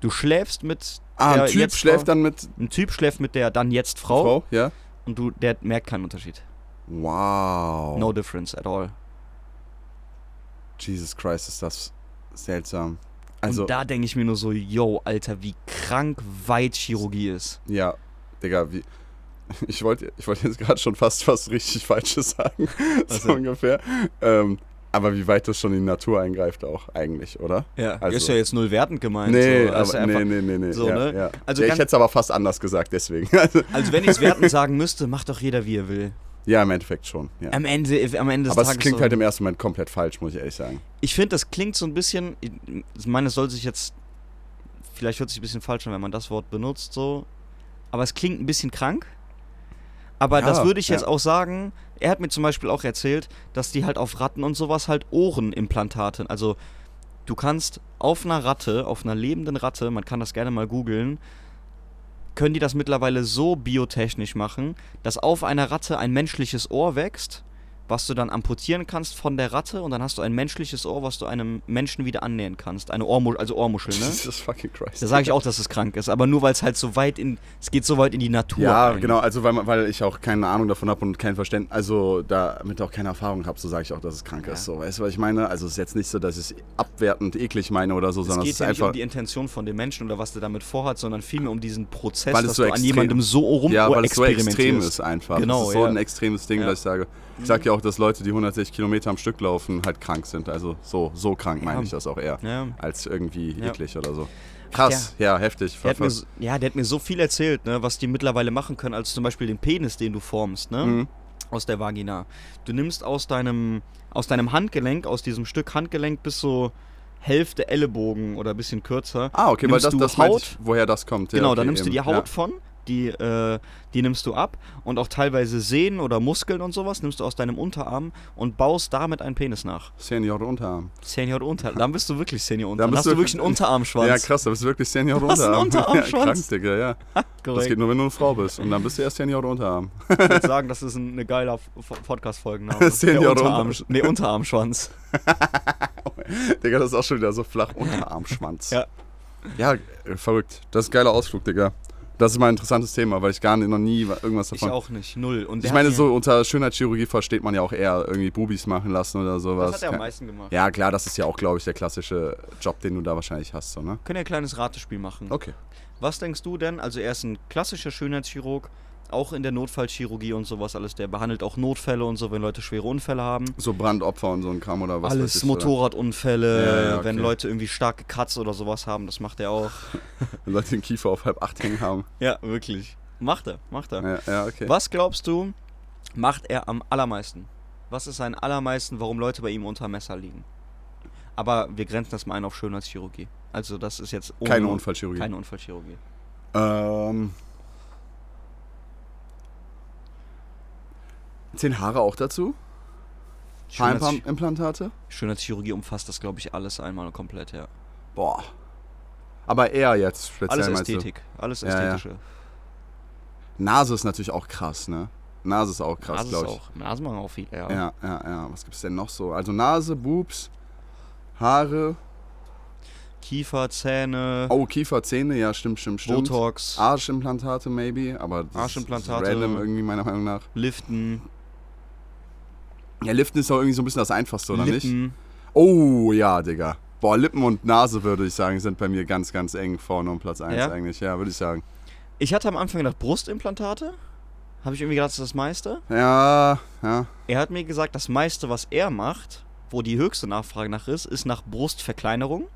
Du schläfst mit ah, der ein Typ schläft Frau, dann mit ein Typ schläft mit der dann jetzt Frau, Frau? Ja. und du der merkt keinen Unterschied. Wow. No difference at all. Jesus Christ, ist das seltsam. Also, und da denke ich mir nur so, yo, Alter, wie krank weit Chirurgie ist. ja, Digga, wie. Ich wollte ich wollt jetzt gerade schon fast was richtig Falsches sagen. Was so denn? ungefähr. Ähm, aber wie weit das schon in die Natur eingreift auch, eigentlich, oder? Ja, Also- ist ja jetzt null wertend gemeint. Nee, so. Also aber, einfach, nee, nee, nee, so, ja, ne? ja. Also ja, ich hätte es aber fast anders gesagt, deswegen. Also, also wenn ich es wertend sagen müsste, macht doch jeder, wie er will. Ja, im Endeffekt schon. Ja. Am Ende, am Ende des aber es Tages klingt so, halt im ersten Moment komplett falsch, muss ich ehrlich sagen. Ich finde, das klingt so ein bisschen, ich meine, es soll sich jetzt, vielleicht hört sich ein bisschen falsch an, wenn man das Wort benutzt, so. Aber es klingt ein bisschen krank. Aber Ja, das würde ich jetzt ja. auch sagen, er hat mir zum Beispiel auch erzählt, dass die halt auf Ratten und sowas halt Ohrenimplantate, also du kannst auf einer Ratte, auf einer lebenden Ratte, man kann das gerne mal googeln, können die das mittlerweile so biotechnisch machen, dass auf einer Ratte ein menschliches Ohr wächst, was du dann amputieren kannst von der Ratte und dann hast du ein menschliches Ohr, was du einem Menschen wieder annähern kannst. Eine Ohrmuschel, also Ohrmuschel, ne? Jesus fucking Christ. Da sage ich auch, dass es krank ist, aber nur weil es halt so weit in, es geht so weit in die Natur. Ja, ein. genau, also weil, weil ich auch keine Ahnung davon habe und kein Verständnis, also damit auch keine Erfahrung habe, so sage ich auch, dass es krank Ja. ist. So, weißt du, was ich meine? Also es ist jetzt nicht so, dass ich es abwertend eklig meine oder so, Es sondern geht es ist ja nicht einfach. um die Intention von dem Menschen oder was der damit vorhat, sondern vielmehr um diesen Prozess, Weil es dass so du an jemandem so rum ja, weil es so extrem ist einfach. Genau, es ist so ja. ein extremes Ding, Ja. dass ich sage. Ich sage ja auch, dass Leute, die 160 Kilometer am Stück laufen, halt krank sind. Also so, so krank meine Ja. ich das auch eher. Ja. Als irgendwie Ja. eklig oder so. Krass, ja, heftig. Der mir, ja, der hat mir so viel erzählt, ne, was die mittlerweile machen können, als zum Beispiel den Penis, den du formst, ne? Mhm. Aus der Vagina. Du nimmst aus deinem, aus deinem Handgelenk, aus diesem Stück Handgelenk bis so Hälfte Ellenbogen oder ein bisschen kürzer. Ah, okay, weil das, du das Haut. ich, woher das kommt. Ja, genau, okay, da nimmst du eben. die Haut Ja. von, die, äh, die nimmst du ab und auch teilweise Sehnen oder Muskeln und sowas nimmst du aus deinem Unterarm und baust damit einen Penis nach. Senior Unterarm. Senior Unterarm. Dann bist du wirklich Senior Dann Unterarm. Dann hast du wirklich einen Unterarmschwanz. Ja, krass, da bist du wirklich Senior Du hast einen Unterarm. Unterarmschwanz. Ja, krank, Digga, ja. Das geht nur, wenn du eine Frau bist. Und dann bist du erst Senior Unterarm. Ich würde sagen, das ist ein, eine geile Podcast-Folgenname. Senior Unterarm, Unter- nee, Unterarmschwanz. Digga, das ist auch schon wieder so flach. Unterarmschwanz. Ja. Ja, äh, verrückt. Das ist ein geiler Ausflug, Digga. Das ist mal ein interessantes Thema, weil ich gar nicht, noch nie irgendwas Ich davon. auch nicht, null. Und Ich meine, so unter Schönheitschirurgie versteht man ja auch eher irgendwie Bubis machen lassen oder sowas. Das hat er am meisten gemacht. Ja, klar, das ist ja auch, glaube ich, der klassische Job, den du da wahrscheinlich hast, so, ne? Können ja ein kleines Ratespiel machen. Okay. Was denkst du denn? Also, er ist ein klassischer Schönheitschirurg, auch in der Notfallchirurgie und sowas alles. Der behandelt auch Notfälle und so, wenn Leute schwere Unfälle haben. So Brandopfer und so ein Kram oder was alles ich? Motorradunfälle, Ja, ja, okay. wenn Leute irgendwie starke Cuts oder sowas haben, das macht er auch. Wenn Leute den Kiefer auf halb acht hängen haben. ja, wirklich. Macht er, macht er. Ja, ja okay. Was glaubst du, macht er am allermeisten? Was ist sein allermeisten, warum Leute bei ihm unter Messer liegen? Aber wir grenzen das mal ein auf Schönheitschirurgie. Also das ist jetzt ohne- Keine Unfallchirurgie. Keine Unfallchirurgie. Ähm. Zehn Haare auch dazu? Haarimplantate? Schönheitschirurgie umfasst das, glaube ich, alles einmal komplett, ja. Boah. Aber eher jetzt speziell Alles? Ästhetik. Alles Ja, ja. Ästhetische. Nase ist natürlich auch krass, ne? Nase ist auch krass, glaube ich. auch. Nase machen auch viel, ja. Ja, ja, ja. Was gibt's denn noch so? Also Nase, Boobs, Haare. Kiefer, Zähne, Oh, Kiefer, Zähne, ja, stimmt, stimmt, stimmt. Botox, Arschimplantate, maybe, aber das Arschimplantate. ist random irgendwie meiner Meinung nach. Liften, Ja, Liften ist doch irgendwie so ein bisschen das Einfachste, oder nicht? Lippen. Oh, ja, Digga. Boah, Lippen und Nase, würde ich sagen, sind bei mir ganz, ganz eng vorne um Platz 1 Ja? eigentlich. Ja, würde ich sagen. Ich hatte am Anfang gedacht, Brustimplantate. Habe ich irgendwie gedacht, das ist das meiste. Ja, ja. Er hat mir gesagt, das meiste, was er macht, wo die höchste Nachfrage nach ist, ist nach Brustverkleinerung.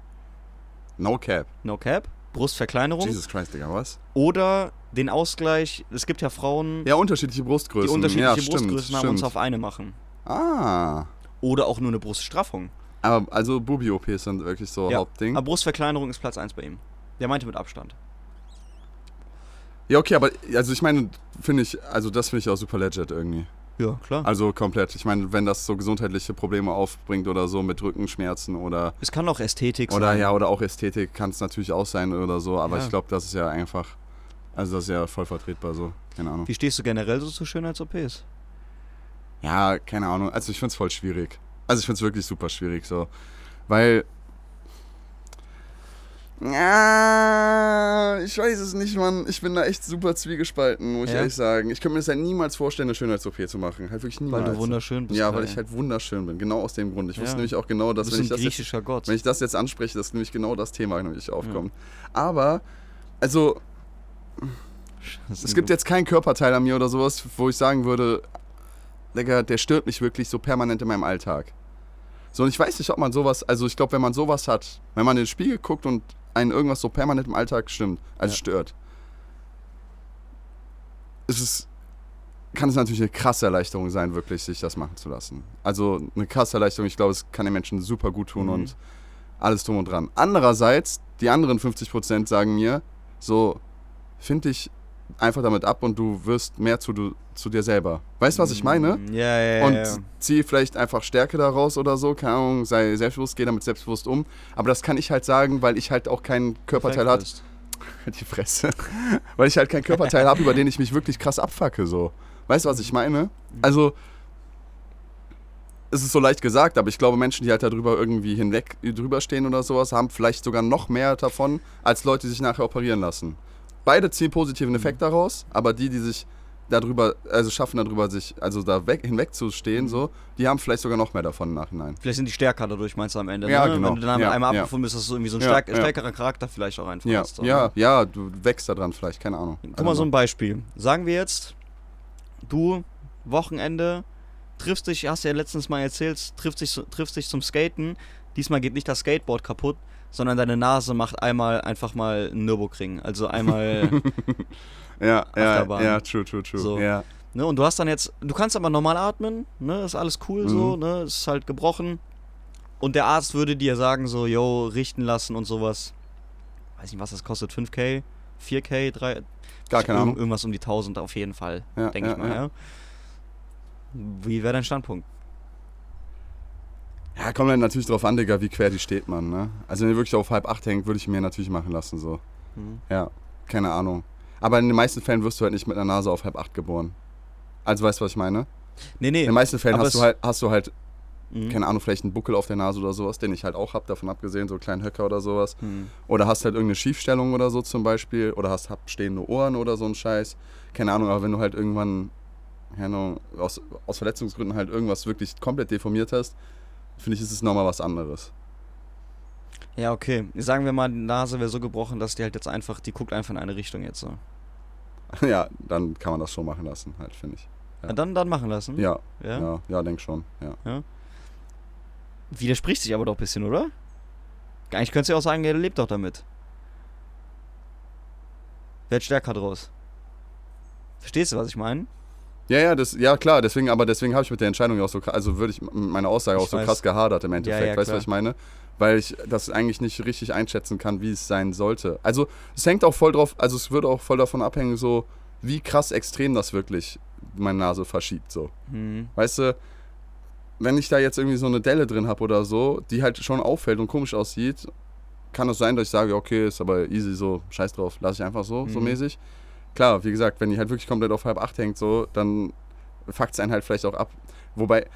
No cap. No cap. Brustverkleinerung. Jesus Christ, Digga, was? Oder den Ausgleich. Es gibt ja Frauen, Ja, unterschiedliche Brustgrößen. die unterschiedliche ja, stimmt, Brustgrößen haben stimmt. es auf eine machen. Ah. Oder auch nur eine Bruststraffung. Aber also Bubi-OPs sind wirklich so Ja. Hauptding. Aber Brustverkleinerung ist Platz 1 bei ihm. Der meinte mit Abstand. Ja, okay, aber also ich meine, finde ich, also das finde ich auch super legit irgendwie. Ja, klar. Also komplett. Ich meine, wenn das so gesundheitliche Probleme aufbringt oder so mit Rückenschmerzen oder es kann auch Ästhetik oder sein. ja oder auch Ästhetik kann es natürlich auch sein oder so, aber Ja. ich glaube, das ist ja einfach also das ist ja voll vertretbar so, keine Ahnung. Wie stehst du generell so zu Schönheits-OPs? Ja, keine Ahnung. Also ich finde es voll schwierig. Also ich finde es wirklich super schwierig so, weil ja, ich weiß es nicht, Mann. Ich bin da echt super zwiegespalten, muss ich Ja? ehrlich sagen. Ich könnte mir das halt niemals vorstellen, eine Schönheits-OP zu machen. Halt wirklich niemals. Weil du wunderschön bist. Ja, weil ich halt wunderschön bin. Genau aus dem Grund. Ich Ja. wusste nämlich auch genau, dass wenn ich, das jetzt, wenn ich das jetzt anspreche, dass nämlich genau das Thema nämlich aufkommt. Aber, also, es gibt jetzt keinen Körperteil an mir oder sowas, wo ich sagen würde, Digga, der stört mich wirklich so permanent in meinem Alltag. So, und ich weiß nicht, ob man sowas, also ich glaube, wenn man sowas hat, wenn man in den Spiegel guckt und einen irgendwas so permanent im Alltag stimmt, also Ja. stört, ist es, kann es natürlich eine krasse Erleichterung sein, wirklich sich das machen zu lassen. Also eine krasse Erleichterung, ich glaube, es kann den Menschen super gut tun Mhm. und alles drum und dran. Andererseits, die anderen 50% sagen mir, so, find dich einfach damit ab und du wirst mehr zu, du, zu dir selber. Weißt du, was ich meine? Mm, Ja, ja, ja. Und ja. zieh vielleicht einfach Stärke daraus oder so, keine Ahnung, sei selbstbewusst, geh damit selbstbewusst um. Aber das kann ich halt sagen, weil ich halt auch keinen Körperteil bist. Die Fresse. Weil ich halt keinen Körperteil habe, über den ich mich wirklich krass abfacke, so. Weißt du, was ich meine? Also, es ist so leicht gesagt, aber ich glaube, Menschen, die halt darüber irgendwie hinweg drüber stehen oder sowas, haben vielleicht sogar noch mehr davon, als Leute, die sich nachher operieren lassen. Beide ziehen positiven Effekt daraus, aber die, die sich darüber, also schaffen darüber sich, also da weg, hinwegzustehen, so, die haben vielleicht sogar noch mehr davon im Nachhinein. Vielleicht sind die stärker dadurch, meinst du am Ende. Ja, ne? genau. Wenn du dann Ja, einmal ja. abgefunden bist, dass du irgendwie so ein Ja, stark, stärkerer Charakter vielleicht auch einfach Ja, hast. so, ja, ja, du wächst da dran vielleicht, keine Ahnung. Guck mal, so ein Beispiel. Sagen wir jetzt, du, Wochenende, triffst dich, hast ja letztens mal erzählt, triffst dich, triffst dich zum Skaten. Diesmal geht nicht das Skateboard kaputt, sondern deine Nase macht einmal einfach mal einen Nürburgring. Also einmal, ja, ja, Achterbahn. ja, true, true, true. So. Ja. ne, und du hast dann jetzt, du kannst aber normal atmen, ne, ist alles cool so, Mhm. ne, ist halt gebrochen. Und der Arzt würde dir sagen so, yo, richten lassen und sowas. Weiß nicht, was das kostet, 5k, 4k, 3, Gar keine Ahnung. Irgendwas um die 1000 auf jeden Fall, Ja, denke ich ja, mal, ja. ja. Wie wäre dein Standpunkt? Ja, kommt dann natürlich drauf an, Digga, wie quer die steht man, ne? Also wenn ihr wirklich auf halb acht hängt, würde ich mir natürlich machen lassen, so. Mhm. Ja, keine Ahnung. Aber in den meisten Fällen wirst du halt nicht mit einer Nase auf halb acht geboren. Also weißt du, was ich meine? Nee, nee. In den meisten Fällen hast du halt, hast du halt, Mhm. keine Ahnung, vielleicht einen Buckel auf der Nase oder sowas, den ich halt auch hab, davon abgesehen, so einen kleinen Höcker oder sowas. Mhm. Oder hast halt irgendeine Schiefstellung oder so zum Beispiel. Oder hast abstehende Ohren oder so ein Scheiß. Keine Ahnung, aber wenn du halt irgendwann, keine Ahnung, aus, aus Verletzungsgründen halt irgendwas wirklich komplett deformiert hast, finde ich, ist es nochmal was anderes. Ja, okay. Sagen wir mal, die Nase wäre so gebrochen, dass die halt jetzt einfach, die guckt einfach in eine Richtung jetzt so. ja, dann kann man das schon machen lassen, halt, finde ich. Ja. Dann, dann machen lassen. Ja, ja. ja, ja, denk schon, ja. Widerspricht sich aber doch ein bisschen, oder? Eigentlich könntest du ja auch sagen, er lebt doch damit. Wer hat stärker draus? Verstehst du, was ich meine? Ja, ja, das, ja klar, deswegen, aber deswegen habe ich mit der Entscheidung ja auch so, also würde ich mit meiner Aussage Ich auch so weiß. krass gehadert im Endeffekt, ja, weißt du, was ich meine? Weil ich das eigentlich nicht richtig einschätzen kann, wie es sein sollte. Also es hängt auch voll drauf, also es würde auch voll davon abhängen, so wie krass extrem das wirklich meine Nase verschiebt, so. Hm. Weißt du, wenn ich da jetzt irgendwie so eine Delle drin habe oder so, die halt schon auffällt und komisch aussieht, kann es sein, dass ich sage, okay, ist aber easy so, scheiß drauf, lasse ich einfach so, so Mhm. mäßig. Klar, wie gesagt, wenn die halt wirklich komplett auf halb acht hängt, so, dann fuckt es einen halt vielleicht auch ab. Wobei,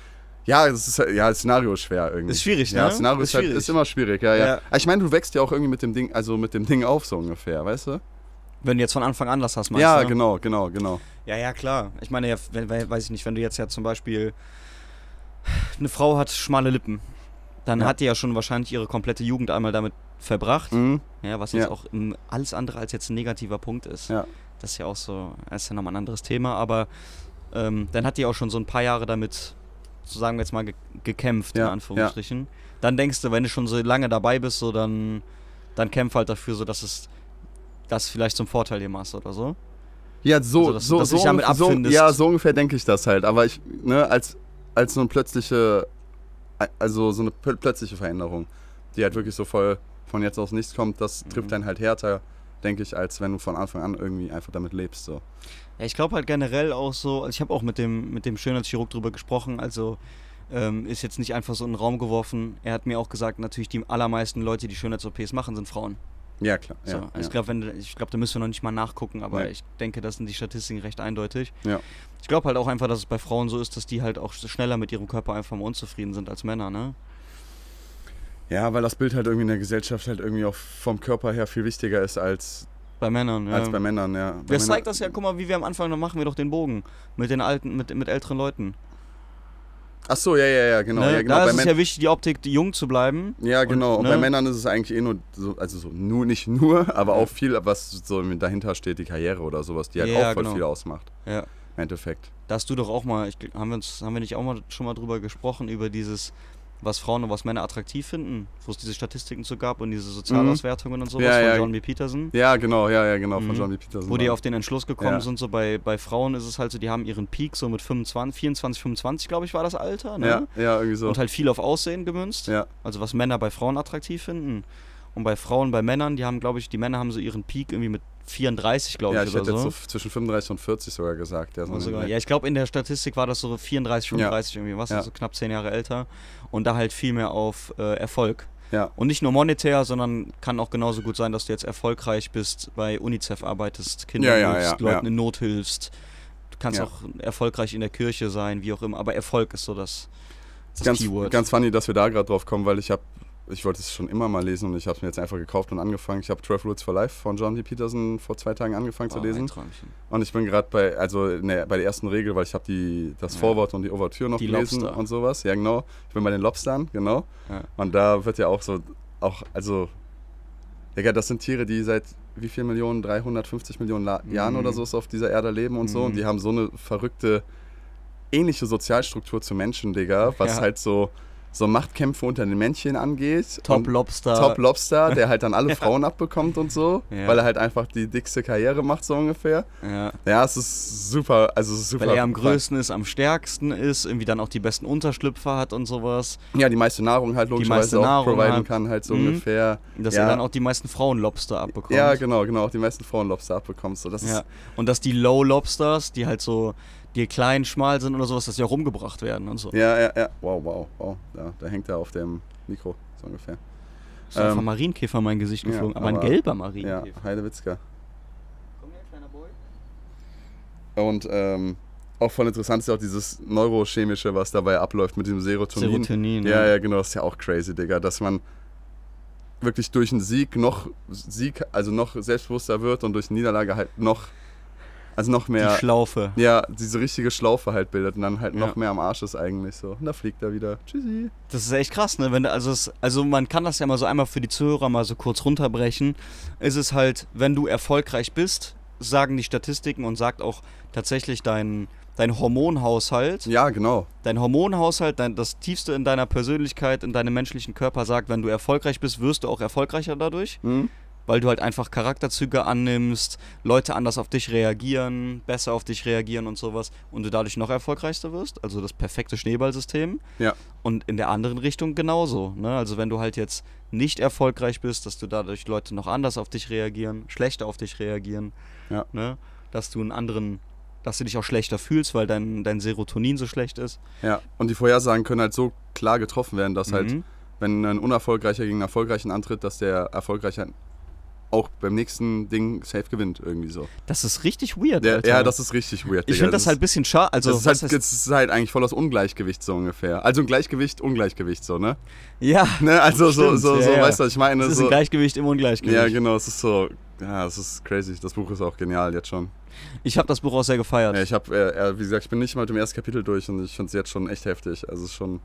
ja, das ist ja, das Szenario ist schwer irgendwie. Ist schwierig, Ja, ne? das Szenario Ist halt, ist immer schwierig, ja, ja. Ja. Ich meine, du wächst ja auch irgendwie mit dem Ding, also mit dem Ding auf, so ungefähr, weißt du? Wenn du jetzt von Anfang an das hast, meinst ja, du? genau, genau, genau. Ja, ja, klar. Ich meine, ja, wenn, weiß ich nicht, wenn du jetzt ja zum Beispiel eine Frau hat schmale Lippen, dann Ja. hat die ja schon wahrscheinlich ihre komplette Jugend einmal damit verbracht. Mhm. Ja, was jetzt Ja. auch alles andere als jetzt ein negativer Punkt ist. Ja. Das ist ja auch so, das ist ja nochmal ein anderes Thema, aber ähm, dann hat die auch schon so ein paar Jahre damit, so sagen wir jetzt mal, ge gekämpft, Ja, in Anführungsstrichen. Dann denkst du, wenn du schon so lange dabei bist, so dann, dann kämpf halt dafür, so dass es das vielleicht zum Vorteil dir machst oder so. Ja, so, Also, dass- so, dass so, damit ungef- so, abfindest. ja, so ungefähr denke ich das halt. Aber ich, ne, als, als so eine plötzliche, also so eine plö- plötzliche Veränderung, die halt wirklich so voll von jetzt aus nichts kommt, das trifft Mhm. dann halt härter, denke ich, als wenn du von Anfang an irgendwie einfach damit lebst. So. Ja, ich glaube halt generell auch so, also ich habe auch mit dem, mit dem Schönheitschirurg drüber gesprochen, also ähm, ist jetzt nicht einfach so in den Raum geworfen. Er hat mir auch gesagt, natürlich die allermeisten Leute, die Schönheits-OPs machen, sind Frauen. Ja, klar. So, Ja, also. Ich glaube, glaube, da müssen wir noch nicht mal nachgucken, aber Nee. ich denke, das sind die Statistiken recht eindeutig. Ja. Ich glaube halt auch einfach, dass es bei Frauen so ist, dass die halt auch schneller mit ihrem Körper einfach mal unzufrieden sind als Männer, ne? Ja, weil das Bild halt irgendwie in der Gesellschaft halt irgendwie auch vom Körper her viel wichtiger ist als, Bei Männern, ja. als bei Männern, ja. Bei Das Männern- zeigt das ja, guck mal, wie wir am Anfang, dann machen wir doch den Bogen mit den alten, mit, mit älteren Leuten. Ach so, ja, ja, ja, genau. ne? ja, genau. da Bei ist es ja wichtig, die Optik, jung zu bleiben. Ja, genau. Und, ne? bei Männern ist es eigentlich eh nur so, also so nur nicht nur, aber auch viel, was so dahinter steht, die Karriere oder sowas, die halt Ja, auch voll genau. viel ausmacht. Ja. Im Endeffekt. Da hast du doch auch mal, ich, haben wir uns, haben wir nicht auch mal schon mal drüber gesprochen, über dieses, was Frauen und was Männer attraktiv finden, wo es diese Statistiken zu gab und diese Sozialauswertungen und sowas Mhm. Ja, von ja. John B. Peterson. Ja, genau, ja, ja, genau, von Mhm. John B. Peterson. Wo die auf den Entschluss gekommen Ja. sind, so bei, bei Frauen ist es halt so, die haben ihren Peak so mit 25, 24, 25, glaube ich, war das Alter, ne? Ja, ja, irgendwie so. Und halt viel auf Aussehen gemünzt. ja, Also was Männer bei Frauen attraktiv finden. Und bei Frauen, bei Männern, die haben, glaube ich, die Männer haben so ihren Peak irgendwie mit 34, glaube ja, ich, ich oder hätte so. jetzt so zwischen 35 und 40 sogar gesagt. Ja, so sogar, ja, ich glaube, in der Statistik war das so 34, 35 irgendwie, was? Ja. Also knapp 10 Jahre älter. Und da halt viel mehr auf äh, Erfolg. Ja. Und nicht nur monetär, sondern kann auch genauso gut sein, dass du jetzt erfolgreich bist, bei UNICEF arbeitest, Kindern Ja, ja, hilfst, ja, Leuten ja. in Not hilfst. Du kannst Ja. auch erfolgreich in der Kirche sein, wie auch immer. Aber Erfolg ist so das, das ganz, Keyword. ganz funny, dass wir da gerade drauf kommen, weil ich habe, ich wollte es schon immer mal lesen und ich habe es mir jetzt einfach gekauft und angefangen. Ich habe 12 Rules for Life von John D. Peterson vor zwei Tagen angefangen zu Oh, ein lesen. Und ich bin gerade bei, also ne, bei der ersten Regel, weil ich habe die das Ja. Vorwort und die Ouvertüre noch Die gelesen Lobster. und sowas. Ja, genau. Ich bin bei den Lobstern, genau. Ja. Und da wird ja auch so, auch, also, Digga, das sind Tiere, die seit wie viel Millionen, 350 Millionen La Jahren Mhm. oder so auf dieser Erde leben und so. Und Mhm. die haben so eine verrückte, ähnliche Sozialstruktur zu Menschen, Digga, was Ja. halt so, so Machtkämpfe unter den Männchen angeht. Top Lobster. Top Lobster, der halt dann alle Frauen abbekommt und so, Ja. weil er halt einfach die dickste Karriere macht, so ungefähr. Ja. Ja, es ist super, also es ist super. Weil er am größten ist, am stärksten ist, irgendwie dann auch die besten Unterschlüpfer hat und sowas. Ja, die meiste Nahrung halt logischerweise auch Nahrung providen hat. kann, halt so Mhm. ungefähr. Dass ja. er dann auch die meisten Frauen-Lobster abbekommt. Ja, genau, genau, auch die meisten Frauen Lobster abbekommt. So, das Ja. Und dass die Low-Lobsters, die halt so, die klein, schmal sind oder sowas, dass die auch rumgebracht werden und so. ja, ja, ja. Wow, wow, wow. Da, da hängt er auf dem Mikro, so ungefähr. Ist einfach Ähm, Marienkäfer in mein Gesicht ja, geflogen, aber, ein aber- gelber Ja, Marienkäfer. Heidewitzka. Komm her, kleiner Boy. Und ähm, auch voll interessant ist ja auch dieses Neurochemische, was dabei abläuft mit dem Serotonin. Serotonin. Ja, ja, genau, das ist ja auch crazy, Digga, dass man wirklich durch einen Sieg noch Sieg, also noch selbstbewusster wird und durch eine Niederlage halt noch, also noch Die mehr, Schlaufe. ja, diese richtige Schlaufe halt bildet und dann halt Ja. noch mehr am Arsch ist eigentlich so. Und da fliegt er wieder. Tschüssi. Das ist echt krass, ne? Wenn, also, es, also man kann das ja mal so einmal für die Zuhörer mal so kurz runterbrechen. Es ist halt, wenn du erfolgreich bist, sagen die Statistiken und sagt auch tatsächlich dein, dein Hormonhaushalt, Ja, genau. dein Hormonhaushalt, dein, das Tiefste in deiner Persönlichkeit, in deinem menschlichen Körper sagt, wenn du erfolgreich bist, wirst du auch erfolgreicher dadurch, Hm? Weil du halt einfach Charakterzüge annimmst, Leute anders auf dich reagieren, besser auf dich reagieren und sowas und du dadurch noch erfolgreicher wirst, also das perfekte Schneeballsystem. Ja. Und in der anderen Richtung genauso. Ne? Also wenn du halt jetzt nicht erfolgreich bist, dass du dadurch Leute noch anders auf dich reagieren, schlechter auf dich reagieren, Ja. ne? dass du einen anderen, dass du dich auch schlechter fühlst, weil dein, dein Serotonin so schlecht ist. Ja. Und die Vorhersagen können halt so klar getroffen werden, dass halt, Mhm. wenn ein Unerfolgreicher gegen einen Erfolgreichen antritt, dass der Erfolgreiche auch beim nächsten Ding safe gewinnt, irgendwie so. Das ist richtig weird. Alter. ja, das ist richtig weird. ich finde das halt ein bisschen schade. Also, das ist, halt, heißt- das ist halt eigentlich voll das Ungleichgewicht so ungefähr. Also ein Gleichgewicht, Ungleichgewicht so, ne? ja, ne? Also so, Stimmt, so, ja, so ja. weißt du, was ich meine? es ist so, ein Gleichgewicht im Ungleichgewicht. ja, genau, es ist so, ja, es ist crazy. Das Buch ist auch genial jetzt schon. Ich habe das Buch auch sehr gefeiert. Ja, ich habe, äh, äh, wie gesagt, ich bin nicht mal mit dem ersten Kapitel durch und ich finde es jetzt schon echt heftig. Also es ist schon,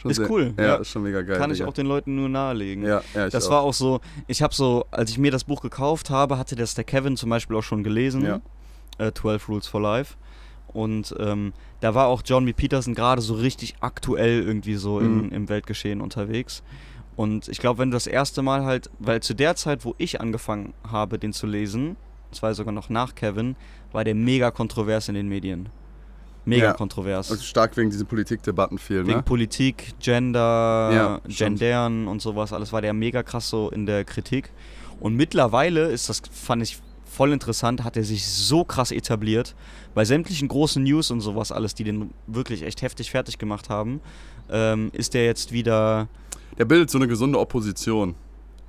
schon Ist sehr, cool, Ja, ja. ist schon mega geil. Kann ich Digga. auch den Leuten nur nahelegen. Ja, ja, ich das auch. war auch so, ich habe so, als ich mir das Buch gekauft habe, hatte das der Kevin zum Beispiel auch schon gelesen. Ja. Äh, 12 Rules for Life. Und ähm, da war auch John B. Peterson gerade so richtig aktuell irgendwie so Mhm. in, im Weltgeschehen unterwegs. Und ich glaube, wenn du das erste Mal halt, weil zu der Zeit, wo ich angefangen habe, den zu lesen, das war sogar noch nach Kevin, war der mega kontrovers in den Medien. Mega Ja. kontrovers. Also stark wegen diesen Politikdebatten viel, Wegen ne? Politik, Gender, Ja, stimmt. Gendern und sowas, alles war der mega krass so in der Kritik. Und mittlerweile ist das, fand ich voll interessant, hat er sich so krass etabliert. Bei sämtlichen großen News und sowas alles, die den wirklich echt heftig fertig gemacht haben, ähm, ist der jetzt wieder, Der bildet so eine gesunde Opposition,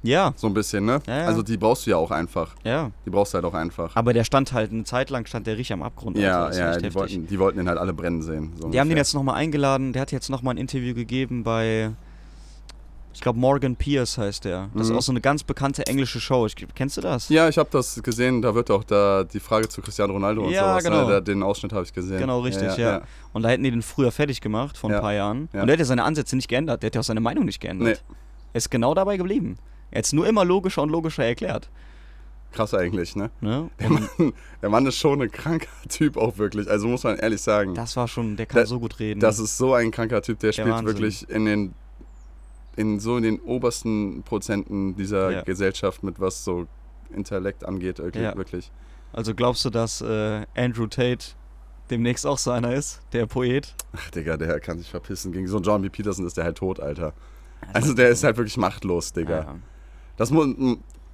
ja, so ein bisschen, ne? Ja, ja. Also die brauchst du ja auch einfach. ja. Die brauchst du halt auch einfach. Aber der stand halt, eine Zeit lang stand der richtig am Abgrund. ja, ist ja, die wollten, die wollten den halt alle brennen sehen. So Die haben den ungefähr. jetzt nochmal eingeladen. Der hat jetzt nochmal ein Interview gegeben bei, ich glaube, Morgan Pierce heißt der. Das Mhm. ist auch so eine ganz bekannte englische Show. Ich, kennst du das? Ja, ich habe das gesehen, da wird auch da die Frage zu Cristiano Ronaldo und Ja, sowas. genau. Ne? Den Ausschnitt habe ich gesehen. Genau, richtig, ja. Und da hätten die den früher fertig gemacht, vor ein paar Jahren. Ja. Und der hat ja seine Ansätze nicht geändert. Der hat ja auch seine Meinung nicht geändert. Er ist genau dabei geblieben. Es nur immer logischer und logischer erklärt. Krass eigentlich, ne? Ne? Der Mann, der Mann ist schon ein kranker Typ auch wirklich. Also muss man ehrlich sagen. das war schon, der kann Da- so gut reden. Das ist so ein kranker Typ, der, spielt Wahnsinn. wirklich in den in so in den obersten Prozenten dieser Ja. Gesellschaft mit was so Intellekt angeht, wirklich. Ja. wirklich. also glaubst du, dass äh, Andrew Tate demnächst auch so einer ist, der Poet? Ach Digga, der kann sich verpissen. Gegen so einen John B. Peterson ist der halt tot, Alter. Also der ist halt wirklich machtlos, Digga. Ja. Das muss,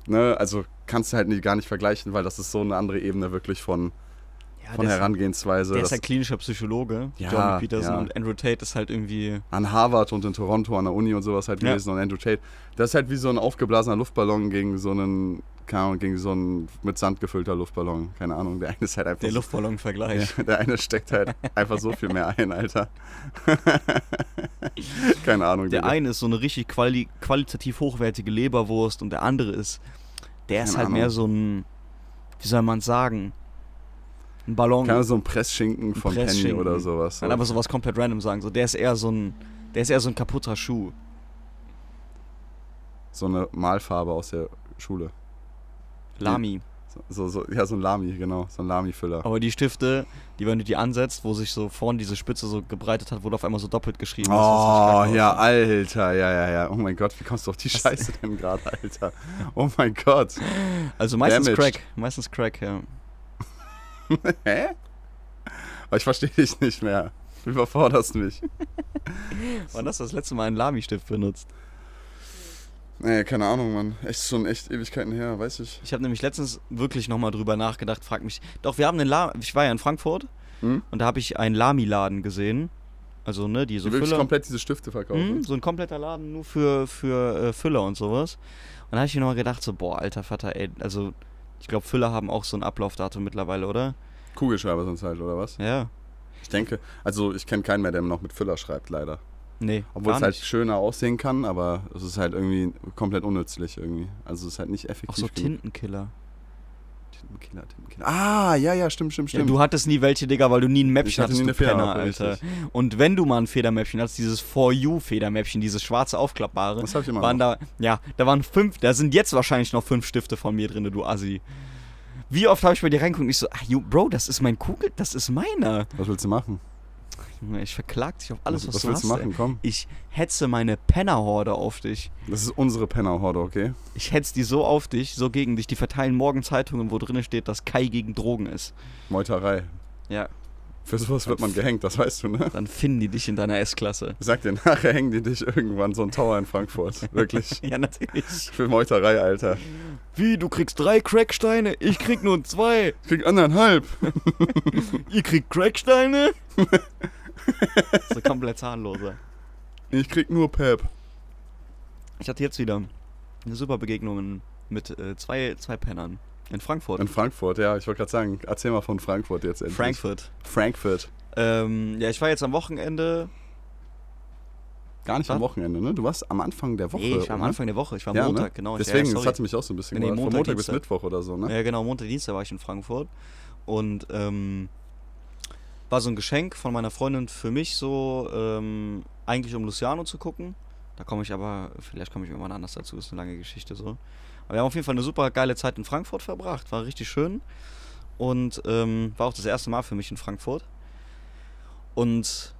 ne, also kannst du halt nie, gar nicht vergleichen, weil das ist so eine andere Ebene wirklich von, Ja, von Herangehensweise. Der ist ja klinischer Psychologe, Ja, Jordan Peterson, ja. und Andrew Tate ist halt irgendwie. an Harvard und in Toronto an der Uni und sowas halt Ja. gewesen und Andrew Tate. Das ist halt wie so ein aufgeblasener Luftballon gegen so einen, keine Ahnung, gegen so einen mit Sand gefüllter Luftballon. Keine Ahnung, der eine ist halt einfach Der so, Luftballon-Vergleich. ja, der eine steckt halt einfach so viel mehr ein, Alter. keine Ahnung. Der eine ist so eine richtig quali qualitativ hochwertige Leberwurst und der andere ist, der ist Keine halt Ahnung. mehr so ein, wie soll man sagen, ein Ballon. Kann so ein Pressschinken von Penny Pressschinken. oder sowas. Kann aber sowas komplett random sagen. So, der ist eher so ein, der ist eher so ein kaputter Schuh. So eine Malfarbe aus der Schule. Lami. So, so, ja, so ein Lami, genau. So ein Lami-Füller. Aber die Stifte, die, wenn du die ansetzt, wo sich so vorne diese Spitze so gebreitet hat, wurde auf einmal so doppelt geschrieben. Oh, ja. Alter, ja, ja, ja. Oh mein Gott, wie kommst du auf die Scheiße denn gerade, Alter? Oh mein Gott. Also meistens Damaged. Crack. Meistens Crack, ja. Hä? Aber ich verstehe dich nicht mehr. Du überforderst mich. Wann hast du das letzte Mal einen Lami-Stift benutzt? Nee, keine Ahnung, Mann. Echt schon echt Ewigkeiten her, weiß ich. Ich habe nämlich letztens wirklich nochmal drüber nachgedacht, frag mich. Doch, wir haben einen La Ich war ja in Frankfurt Hm? und da habe ich einen Lami-Laden gesehen. Also, ne, die so Die wirklich Füller. komplett diese Stifte verkaufen. Mhm, so ein kompletter Laden nur für, für äh, Füller und sowas. Und da habe ich mir nochmal gedacht, so, boah, alter Vater, ey, also, ich glaube, Füller haben auch so ein Ablaufdatum mittlerweile, oder? Kugelschreiber sind halt, oder was? Ja. Ich denke, also ich kenne keinen mehr, der noch mit Füller schreibt, leider. Nee, Obwohl es halt schöner aussehen kann, aber es ist halt irgendwie komplett unnützlich irgendwie. Also es ist halt nicht effektiv. Auch so. Tintenkiller. Tintenkiller, Tintenkiller. Ah, ja, ja, stimmt, stimmt, Ja, stimmt. du hattest nie welche, Digga, weil du nie ein Mäppchen hatte hattest, nie du Penner, Alter. richtig. Und wenn du mal ein Federmäppchen hattest, dieses For You-Federmäppchen, dieses schwarze aufklappbare, Das habe ich immer waren noch. da, ja, da waren fünf, da sind jetzt wahrscheinlich noch fünf Stifte von mir drin, du Assi. Wie oft habe ich bei dir reingeguckt und ich so, ah, you, Bro, das ist mein Kugel, das ist meiner. Was willst du machen? Ich verklag dich auf alles, was, was du willst hast. du machen? Komm. Ich hetze meine Pennerhorde auf dich. Das ist unsere Pennerhorde, okay? Ich hetze die so auf dich, so gegen dich. Die verteilen morgen Zeitungen, wo drin steht, dass Kai gegen Drogen ist. Meuterei. Ja, Für sowas wird man gehängt, das weißt du, ne? dann finden die dich in deiner S-Klasse. Sag dir, nachher hängen die dich irgendwann so ein Tower in Frankfurt. Wirklich. Ja, natürlich. Für Meuterei, Alter. Wie, du kriegst drei Cracksteine? Ich krieg nur zwei. Ich krieg anderthalb. Ihr kriegt Cracksteine? so komplett zahnloser. Ich krieg nur Pep. Ich hatte jetzt wieder eine super Begegnung mit äh, zwei, zwei Pennern in Frankfurt. In Frankfurt, ja. Ich wollte gerade sagen, erzähl mal von Frankfurt jetzt endlich. Frankfurt. Frankfurt. Ähm, ja, ich war jetzt am Wochenende. Gar nicht Was? am Wochenende, ne? Du warst am Anfang der Woche. Nee, ich war am? Anfang der Woche. Ich war am ja, Montag, ne? genau. Deswegen, ja, das hatte mich auch so ein bisschen Nee, gewundert. Von Montag, Montag bis Dienstag. Mittwoch oder so, ne? Ja, genau, Montag, Dienstag war ich in Frankfurt. Und ähm, war so ein Geschenk von meiner Freundin für mich, so ähm, eigentlich um Luciano zu gucken. Da komme ich aber, vielleicht komme ich irgendwann anders dazu, ist eine lange Geschichte so. Aber wir haben auf jeden Fall eine super geile Zeit in Frankfurt verbracht, war richtig schön. Und ähm, war auch das erste Mal für mich in Frankfurt. Und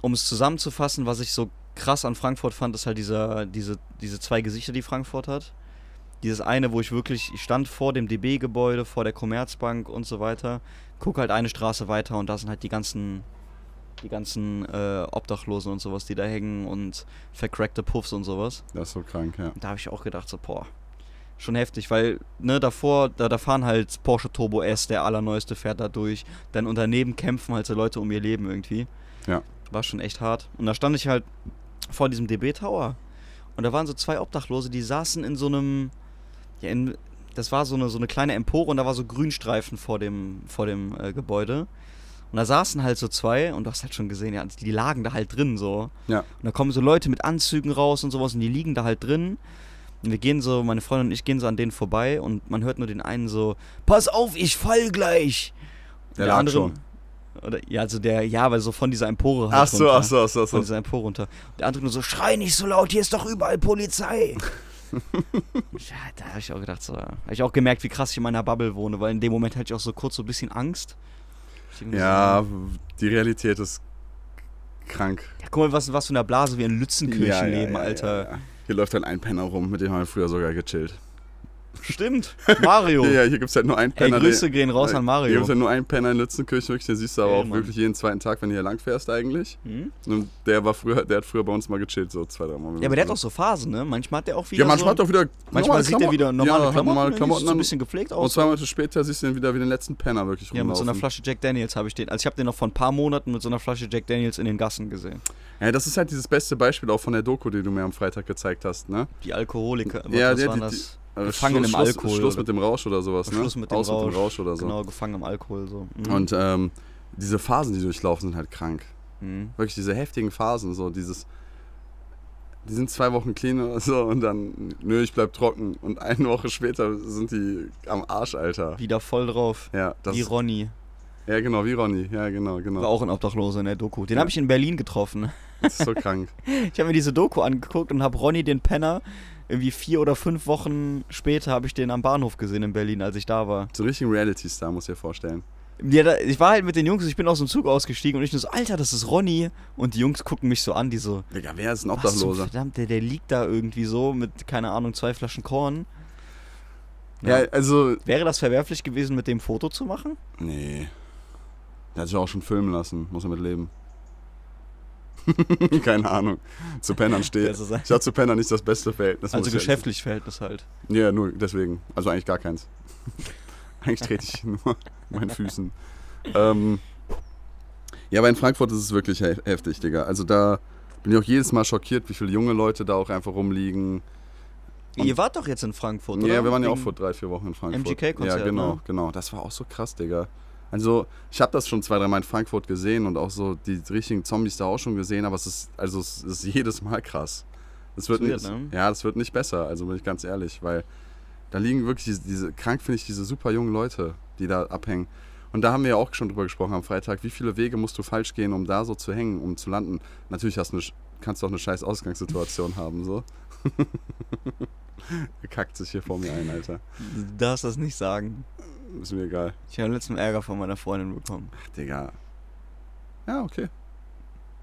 um es zusammenzufassen, was ich so krass an Frankfurt fand, ist halt dieser, diese, diese zwei Gesichter, die Frankfurt hat. Dieses eine, wo ich wirklich, ich stand vor dem DB-Gebäude, vor der Commerzbank und so weiter, guck halt eine Straße weiter und da sind halt die ganzen, die ganzen äh, Obdachlosen und sowas, die da hängen und vercrackte Puffs und sowas. Das ist so krank, ja. Und da habe ich auch gedacht, so, boah, schon heftig, weil, ne, davor, da, da fahren halt Porsche Turbo S, der allerneueste, fährt da durch. Dann und daneben kämpfen halt so Leute um ihr Leben irgendwie. Ja. War schon echt hart. Und da stand ich halt vor diesem DB-Tower. Und da waren so zwei Obdachlose, die saßen in so einem, ja, in, das war so eine, so eine kleine Empore und da war so Grünstreifen vor dem, vor dem äh, Gebäude. Und da saßen halt so zwei und du hast halt schon gesehen, ja, die lagen da halt drin so. Ja. Und da kommen so Leute mit Anzügen raus und sowas und die liegen da halt drin. Und wir gehen so, meine Freundin und ich gehen so an denen vorbei und man hört nur den einen so, pass auf, ich fall gleich. Der lag schon. Oder, ja, also der, ja, weil so von dieser Empore Ach so, runter. ach so, ach so, ach Von so. dieser Empore runter. Und der andere nur so, schrei nicht so laut, hier ist doch überall Polizei. ja, da habe ich auch gedacht, so, habe ich auch gemerkt, wie krass ich in meiner Bubble wohne, weil in dem Moment hatte ich auch so kurz so ein bisschen Angst. Ja, So, die Realität ist krank. ja, guck mal, was, was für eine Blase wir in Lützenkirchen Ja, ja, leben, Alter. Hier läuft halt ein Penner rum, mit dem haben wir früher sogar gechillt. Stimmt. Mario. Ja, hier gibt es halt nur einen Hey, Penner. Grüße der- gehen raus Hier an gibt Mario. es halt nur einen Penner in Lützenkirchen, wirklich, den siehst du aber Geil, auch Mann. wirklich jeden zweiten Tag, wenn du hier lang fährst eigentlich. Hm? Und der war früher, der hat früher bei uns mal gechillt, so zwei, drei Mal. Ja, aber der hat auch so Phasen, ne? Manchmal hat der auch wieder Ja, manchmal so, hat er wieder. Manchmal sieht er Klamotten. wieder normale ja, hat Klamotten, normale? Klamotten so ein bisschen gepflegt Und aus. zwei Monate später siehst du dann wieder wie den letzten Penner wirklich Ja, mit so einer rumlaufen. Flasche Jack Daniels habe ich den. Also ich habe den noch vor ein paar Monaten mit so einer Flasche Jack Daniels in den Gassen gesehen. Ja, das ist halt dieses beste Beispiel auch von der Doku, die du mir am Freitag gezeigt hast, ne? Die Alkoholiker. Ja, was die- waren die- das? Gefangen Schluss, im Schluss, Alkohol. Schluss oder- mit dem Rausch oder sowas, ne? Schluss mit dem Aus mit dem Rausch. Rausch oder so. Genau, gefangen im Alkohol so. Mhm. Und ähm, diese Phasen, die durchlaufen, sind halt krank. Mhm. Wirklich diese heftigen Phasen, so dieses. Die sind zwei Wochen clean oder so und dann, nö, ich bleib trocken. Und eine Woche später sind die am Arsch, Alter. Wieder voll drauf. Ja, das Wie Ronny. ja genau, wie Ronny. Ja, genau, War genau. auch ein Obdachloser in der Doku. Den Ja. habe ich in Berlin getroffen. Das ist so krank. Ich habe mir diese Doku angeguckt und habe Ronny den Penner irgendwie vier oder fünf Wochen später habe ich den am Bahnhof gesehen in Berlin, als ich da war. So richtig ein Reality-Star, muss ich dir vorstellen. Ja, da, ich war halt mit den Jungs, ich bin aus dem Zug ausgestiegen und ich nur so, Alter, das ist Ronny. Und die Jungs gucken mich so an, die so, Digga, wer ist ein Obdachloser? verdammt, der, der liegt da irgendwie so mit, keine Ahnung, zwei Flaschen Korn. Ja, also, Wäre das verwerflich gewesen, mit dem Foto zu machen? nee. Der hat sich auch schon filmen lassen, muss er mit leben. Keine Ahnung. Zu Pennern steht. Ich habe zu Pennern nicht das beste Verhältnis. also geschäftlich Verhältnis halt. Ja, nur deswegen. Also eigentlich gar keins. eigentlich trete ich nur meinen Füßen. Ähm, ja, aber in Frankfurt ist es wirklich he heftig, Digga. Also da bin ich auch jedes Mal schockiert, wie viele junge Leute da auch einfach rumliegen. Und- Ihr wart doch jetzt in Frankfurt, oder? Ja, wir waren ja auch vor drei, vier Wochen in Frankfurt. MGK-Konzert, Ja, genau, ne? genau. Das war auch so krass, Digga. Also, ich habe das schon zwei, dreimal in Frankfurt gesehen und auch so die richtigen Zombies da auch schon gesehen, aber es ist, also es ist jedes Mal krass. Es wird nicht, ne? Ja, das wird nicht besser, also bin ich ganz ehrlich, weil da liegen wirklich diese, diese krank finde ich, diese super jungen Leute, die da abhängen. Und da haben wir ja auch schon drüber gesprochen am Freitag, wie viele Wege musst du falsch gehen, um da so zu hängen, um zu landen. Natürlich hast du eine, kannst du auch eine scheiß Ausgangssituation haben, so. Er kackt sich hier vor mir ein, Alter. Du darfst das nicht sagen. Ist mir egal. Ich habe letzten Ärger von meiner Freundin bekommen. Digga. Ja, okay.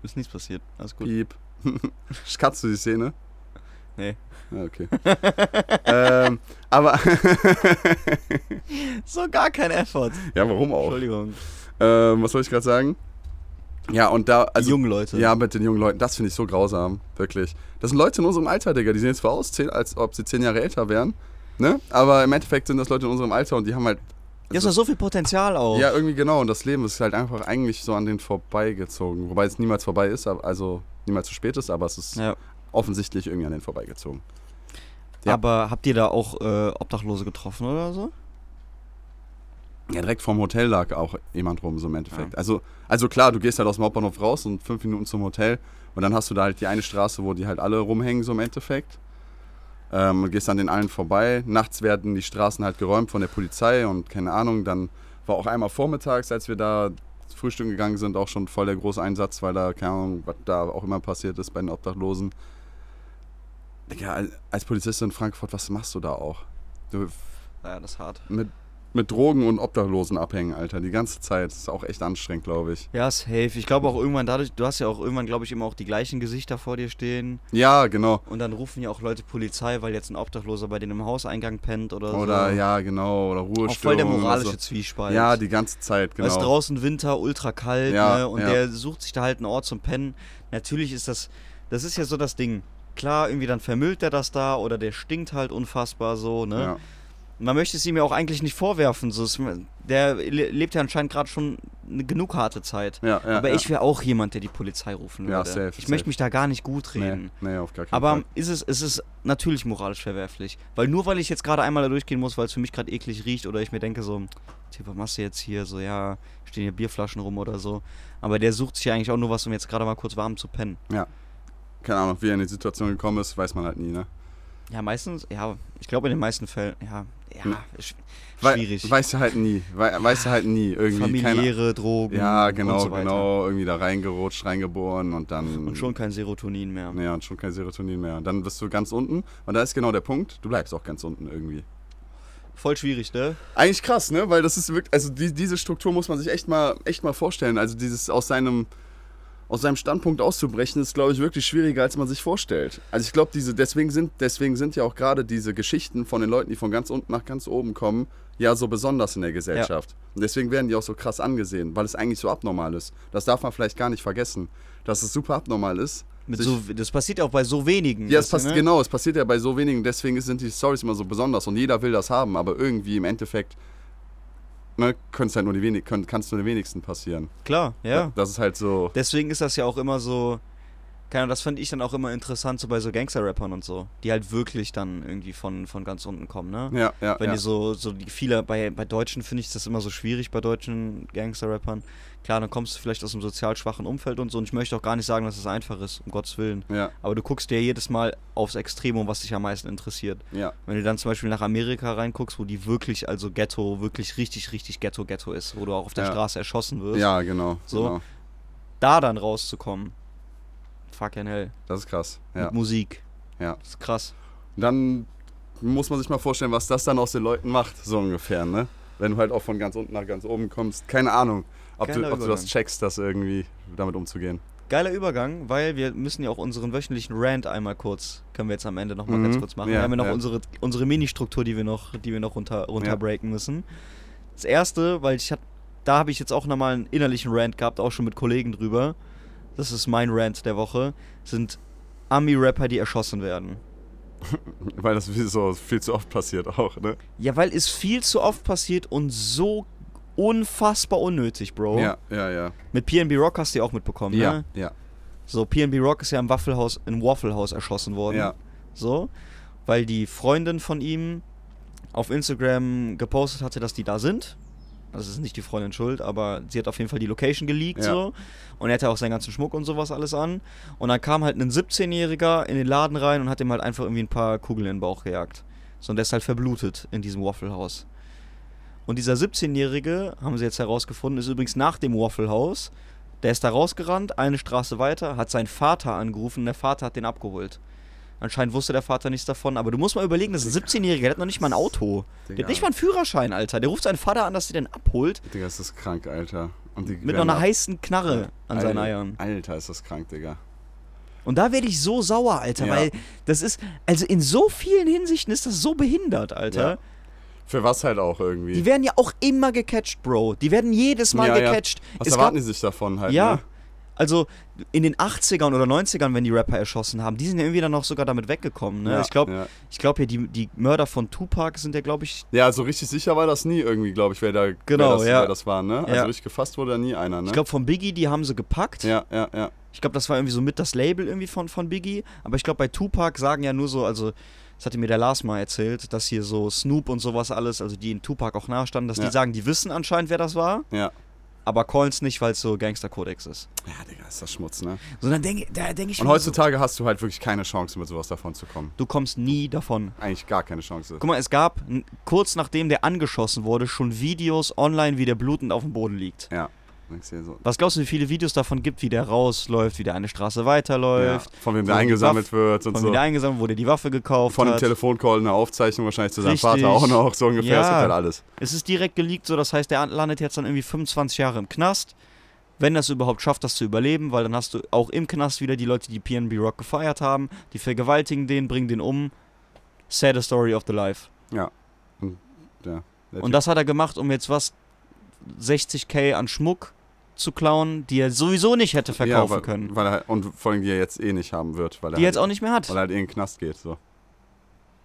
Ist nichts passiert. Alles gut. Piep. Katzt du die Szene? Nee. Ja, okay. ähm, aber. So gar kein Effort. ja, warum auch? Entschuldigung. Ähm, was soll ich gerade sagen? Ja, und da. Die Also, jungen Leute. ja, mit den jungen Leuten, das finde ich so grausam. Wirklich. Das sind Leute in unserem Alter, Digga. Die sehen jetzt zwar aus, zehn, als ob sie zehn Jahre älter wären. Ne? Aber im Endeffekt sind das Leute in unserem Alter und die haben halt. Hier ist noch so viel Potenzial auch. Ja, irgendwie genau. Und das Leben ist halt einfach eigentlich so an denen vorbeigezogen. Wobei es niemals vorbei ist, also niemals zu spät ist, aber es ist Ja. offensichtlich irgendwie an denen vorbeigezogen. Ja. Aber habt ihr da auch äh, Obdachlose getroffen oder so? Ja, direkt vorm Hotel lag auch jemand rum, so im Endeffekt. Also, also klar, du gehst halt aus dem Hauptbahnhof raus und fünf Minuten zum Hotel und dann hast du da halt die eine Straße, wo die halt alle rumhängen, so im Endeffekt. Ähm, und gehst an den allen vorbei. Nachts werden die Straßen halt geräumt von der Polizei und keine Ahnung. Dann war auch einmal vormittags, als wir da frühstücken gegangen sind, auch schon voll der große Einsatz, weil da, keine Ahnung, was da auch immer passiert ist bei den Obdachlosen. Digga, als- Polizist in Frankfurt, was machst du da auch? Du, Ja, das ist hart. mit, mit Drogen und Obdachlosen abhängen, Alter. Die ganze Zeit. Das ist auch echt anstrengend, glaube ich. Ja, safe. Ich glaube auch irgendwann dadurch, du hast ja auch irgendwann, glaube ich, immer auch die gleichen Gesichter vor dir stehen. Ja, genau. Und dann rufen ja auch Leute Polizei, weil jetzt ein Obdachloser bei denen im Hauseingang pennt oder, Oder so. ja, genau. Oder Auch voll Ruhestörung. der oder moralische so. Zwiespalt. Ja, die ganze Zeit, Weil es genau. draußen Winter, ultra kalt, Ja, ne? Und ja. der sucht sich da halt einen Ort zum Pennen. Natürlich ist das, das ist ja so das Ding. Klar, irgendwie dann vermüllt er das da oder der stinkt halt unfassbar so, ne? Ja. Man möchte es ihm ja auch eigentlich nicht vorwerfen. So, es- der le- lebt ja anscheinend gerade schon eine genug harte Zeit. Ja, ja, Aber ja. ich wäre auch jemand, der die Polizei rufen Ja, würde. safe, ich safe. möchte mich da gar nicht gut reden. Nee, nee, auf gar keinen Aber Fall. ist es, es ist natürlich moralisch verwerflich. Weil nur weil ich jetzt gerade einmal da durchgehen muss, weil es für mich gerade eklig riecht oder ich mir denke so, was machst du jetzt hier? So, ja, stehen hier Bierflaschen rum oder so. Aber der sucht sich ja eigentlich auch nur was, um jetzt gerade mal kurz warm zu pennen. Keine Ahnung, wie er in die Situation gekommen ist, weiß man halt nie, ne? Ja, meistens, ja, ich glaube in den meisten Fällen, ja, ja, Hm. schwierig. Weißt du halt nie. Wei weißt du halt nie. Irgendwie keine, Familiäre Drogen. Ja, genau, so genau. Irgendwie da reingerutscht, reingeboren und dann. Und schon kein Serotonin mehr. Ja, und schon kein Serotonin mehr. Und dann bist du ganz unten. Und da ist genau der Punkt, du bleibst auch ganz unten irgendwie. Voll schwierig, ne? Eigentlich krass, ne? Weil das ist wirklich, also die, diese Struktur muss man sich echt mal, echt mal vorstellen. Also dieses aus seinem, aus seinem Standpunkt auszubrechen, ist, glaube ich, wirklich schwieriger, als man sich vorstellt. Also ich glaube, diese, deswegen sind, deswegen sind ja auch gerade diese Geschichten von den Leuten, die von ganz unten nach ganz oben kommen, ja so besonders in der Gesellschaft. Und deswegen werden die auch so krass angesehen, weil es eigentlich so abnormal ist. Das darf man vielleicht gar nicht vergessen, dass es super abnormal ist. So, das passiert ja auch bei so wenigen. ja, es ne? genau, es passiert ja bei so wenigen, deswegen sind die Stories immer so besonders und jeder will das haben, aber irgendwie im Endeffekt ne, halt nur die wenig, können, kann es nur den wenigsten passieren. Klar, ja. Das ist halt so. Deswegen ist das ja auch immer so. Keine Ahnung, das fand ich dann auch immer interessant, so bei so Gangster-Rappern und so. Die halt wirklich dann irgendwie von, von ganz unten kommen, ne? Ja, ja, Wenn ja. die so, so die viele, bei, bei Deutschen finde ich das immer so schwierig, bei deutschen Gangster-Rappern. Klar, dann kommst du vielleicht aus einem sozial schwachen Umfeld und so. Und ich möchte auch gar nicht sagen, dass es einfach ist, um Gottes Willen. ja, Aber du guckst dir jedes Mal aufs Extremum, was dich am meisten interessiert. ja, Wenn du dann zum Beispiel nach Amerika reinguckst, wo die wirklich, also Ghetto, wirklich richtig, richtig Ghetto-Ghetto ist, wo du auch auf der Ja. Straße erschossen wirst, ja, genau. So. genau. da dann rauszukommen, fucking hell. Das ist krass. Ja, Mit Musik. ja. Das ist krass. Dann muss man sich mal vorstellen, was das dann aus den Leuten macht, so ungefähr, ne? Wenn du halt auch von ganz unten nach ganz oben kommst. Keine Ahnung, ob, du, ob du das checkst, das irgendwie damit umzugehen. Geiler Übergang, weil wir müssen ja auch unseren wöchentlichen Rant einmal kurz, können wir jetzt am Ende nochmal Mhm, ganz kurz machen. ja, wir haben ja noch ja. unsere, unsere Mini-Struktur, die wir noch, die wir noch runter, runterbreaken müssen. Das erste, weil ich hab, da habe ich jetzt auch nochmal einen innerlichen Rant gehabt, auch schon mit Kollegen drüber. Das ist mein Rant der Woche. Sind Ami-Rapper, die erschossen werden. Weil das so viel zu oft passiert auch, ne? Ja, weil es viel zu oft passiert und so unfassbar unnötig, Bro. Ja, ja, ja. Mit PNB Rock hast du ja auch mitbekommen, Ja, ne? ja, So, PNB Rock ist ja im Waffelhaus, in Waffle House erschossen worden. ja. So, weil die Freundin von ihm auf Instagram gepostet hatte, dass die da sind. Also es ist nicht die Freundin schuld, aber sie hat auf jeden Fall die Location geleakt Ja. so. Und er hatte auch seinen ganzen Schmuck und sowas alles an. Und dann kam halt ein 17-Jähriger in den Laden rein und hat ihm halt einfach irgendwie ein paar Kugeln in den Bauch gejagt. So, und der ist halt verblutet in diesem Waffle House. Und dieser 17-Jährige, haben sie jetzt herausgefunden, ist übrigens nach dem Waffle House. Der ist da rausgerannt, eine Straße weiter, hat seinen Vater angerufen und der Vater hat den abgeholt. Anscheinend wusste der Vater nichts davon, aber du musst mal überlegen, das ist ein 17-Jähriger, der hat noch nicht mal ein Auto. Der Digga. hat nicht mal einen Führerschein, Alter. Der ruft seinen Vater an, dass er den abholt, Digga, ist das krank, Alter. Mit noch einer heißen Knarre an seinen Alter, Eiern. Alter, ist das krank, Digga. Und da werde ich so sauer, Alter, Ja. weil das ist, also in so vielen Hinsichten ist das so behindert, Alter. Ja. Für was halt auch irgendwie. Die werden ja auch immer gecatcht, Bro. Die werden jedes Mal Ja, gecatcht. was Es erwarten die sich davon halt, Ja. ne? Also in den 80ern oder 90ern, wenn die Rapper erschossen haben, die sind ja irgendwie dann auch sogar damit weggekommen. Ne? Ja, ich glaube, ja. ich glaube ja, die, die Mörder von Tupac sind ja, glaube ich, Ja, also richtig sicher war das nie irgendwie, glaube ich, wer da Genau, wer das, ja. wer das war, ne? Also Ja. richtig gefasst wurde da nie einer, ne? ich glaube von Biggie, die haben sie gepackt. ja, ja, ja. Ich glaube, das war irgendwie so mit das Label irgendwie von, von Biggie. Aber ich glaube, bei Tupac sagen ja nur so, also, das hatte mir der Lars mal erzählt, dass hier so Snoop und sowas alles, also die in Tupac auch nahestanden, dass Ja. die sagen, die wissen anscheinend, wer das war, Ja. Aber callen's nicht, weil es so Gangster-Kodex ist. Ja, Digga, ist das Schmutz, ne? So, dann denke da denk ich Und heutzutage hast du halt wirklich keine Chance, mit sowas davon zu kommen. so, du kommst nie davon. Eigentlich gar keine Chance. Guck mal, es gab, kurz nachdem der angeschossen wurde, schon Videos online, wie der blutend auf dem Boden liegt. Ja. Was glaubst du, wie viele Videos davon gibt, wie der rausläuft, wie der eine Straße weiterläuft, Ja, von wem der eingesammelt Waff- wird und von so. wie der eingesammelt wurde, die Waffe gekauft Von dem hat. Telefoncall eine Aufzeichnung wahrscheinlich zu seinem Richtig. Vater auch noch, so ungefähr. Ja. Das halt alles. Es ist direkt geleakt, so das heißt, der landet jetzt dann irgendwie 25 Jahre im Knast. Wenn er es überhaupt schafft, das zu überleben, weil dann hast du auch im Knast wieder die Leute, die PNB Rock gefeiert haben, die vergewaltigen den, bringen den um. Saddest story of the life. Ja. Und, ja. Und das hat er gemacht, um jetzt was 60k an Schmuck zu klauen, die er sowieso nicht hätte verkaufen ja, weil, können. Weil er, und vor allem, die er jetzt eh nicht haben wird. Weil er Die halt, jetzt auch nicht mehr hat. Weil er halt eh in den Knast geht, so.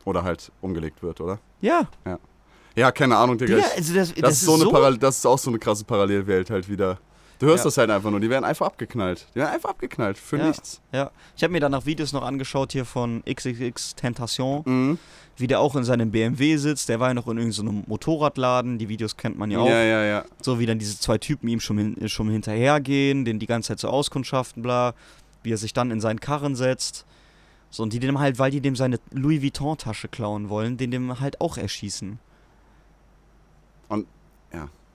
Oder halt umgelegt wird, oder? Ja. Ja, keine Ahnung, Digga. Ich, also das, das, das, ist so eine so Paral das ist auch so eine krasse Parallelwelt halt wieder. Du hörst Ja. das halt einfach nur, die werden einfach abgeknallt. Die werden einfach abgeknallt, für Ja. nichts. Ja. Ich habe mir danach Videos noch angeschaut hier von XXX Tentation, Mhm. wie der auch in seinem BMW sitzt. Der war ja noch in irgendeinem so Motorradladen. Die Videos kennt man ja auch. Ja, ja, ja. So wie dann diese zwei Typen ihm schon, hin, schon hinterhergehen, den die ganze Zeit so auskundschaften, bla. Wie er sich dann in seinen Karren setzt. So, und die dem halt, weil die dem seine Louis Vuitton-Tasche klauen wollen, den dem halt auch erschießen.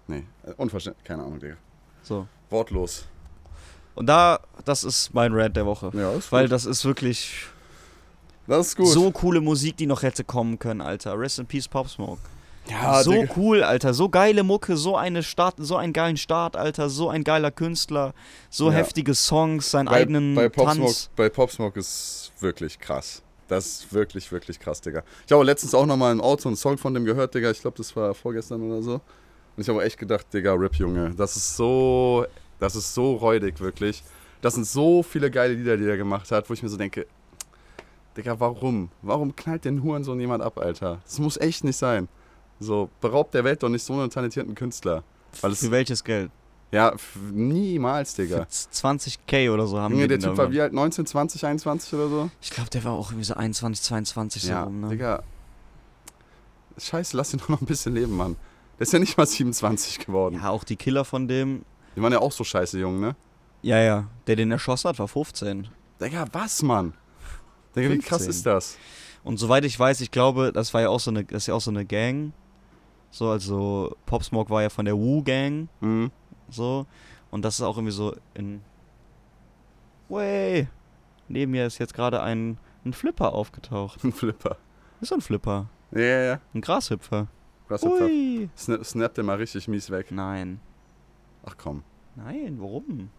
Nee, äh, unverständlich. Keine Ahnung, Digga. So. Wortlos. Und da, das ist mein Rant der Woche. Ja, ist Weil gut. das ist wirklich Das ist gut. so coole Musik, die noch hätte kommen können, Alter. Rest in Peace, Pop Smoke. Ja, so Digga. cool, Alter. So geile Mucke, so eine Start, so einen geilen Start, Alter. So ein geiler Künstler, so Ja. heftige Songs, seinen bei, eigenen bei Pop Smoke, Tanz. bei Pop Smoke ist wirklich krass. Das ist wirklich, wirklich krass, Digga. Ich habe letztens auch nochmal im Auto einen Song von dem gehört, Digga. Ich glaube, das war vorgestern oder so. Und ich habe echt gedacht, Digga, Rip, Junge. Das ist so, das ist so räudig, wirklich. Das sind so viele geile Lieder, die er gemacht hat, wo ich mir so denke, Digga, warum? Warum knallt den Hurensohn jemand ab, Alter? Das muss echt nicht sein. So, beraubt der Welt doch nicht so einen talentierten Künstler. Weil Für welches Geld? ja, niemals, Digga. Für 20k oder so haben Junge, der Typ war wie alt? 19, 20, 21 oder so? Ich glaube, der war auch irgendwie so 21, 22 so ja, rum, ne? Digga. Scheiße, lass ihn doch noch ein bisschen leben, Mann. Der ist ja nicht mal 27 geworden. Ja, auch die Killer von dem. Die waren ja auch so scheiße jung, ne? Ja, ja. Der den erschossen hat, war 15. Digga, was, Mann? Digga, wie krass 15. ist das? Und soweit ich weiß, ich glaube, das war ja auch so eine, das ist ja auch so eine Gang. So, also Pop Smoke war ja von der Wu Gang, Mhm. so. Und das ist auch irgendwie so in. Way! Neben mir ist jetzt gerade ein, ein Flipper aufgetaucht. Ein Flipper. Ist so ein Flipper. Ja, ja, ja. Ein Grashüpfer. Krass, Ui. Ui! Snap, snappt den mal richtig mies weg. Nein. Ach komm. Nein, warum?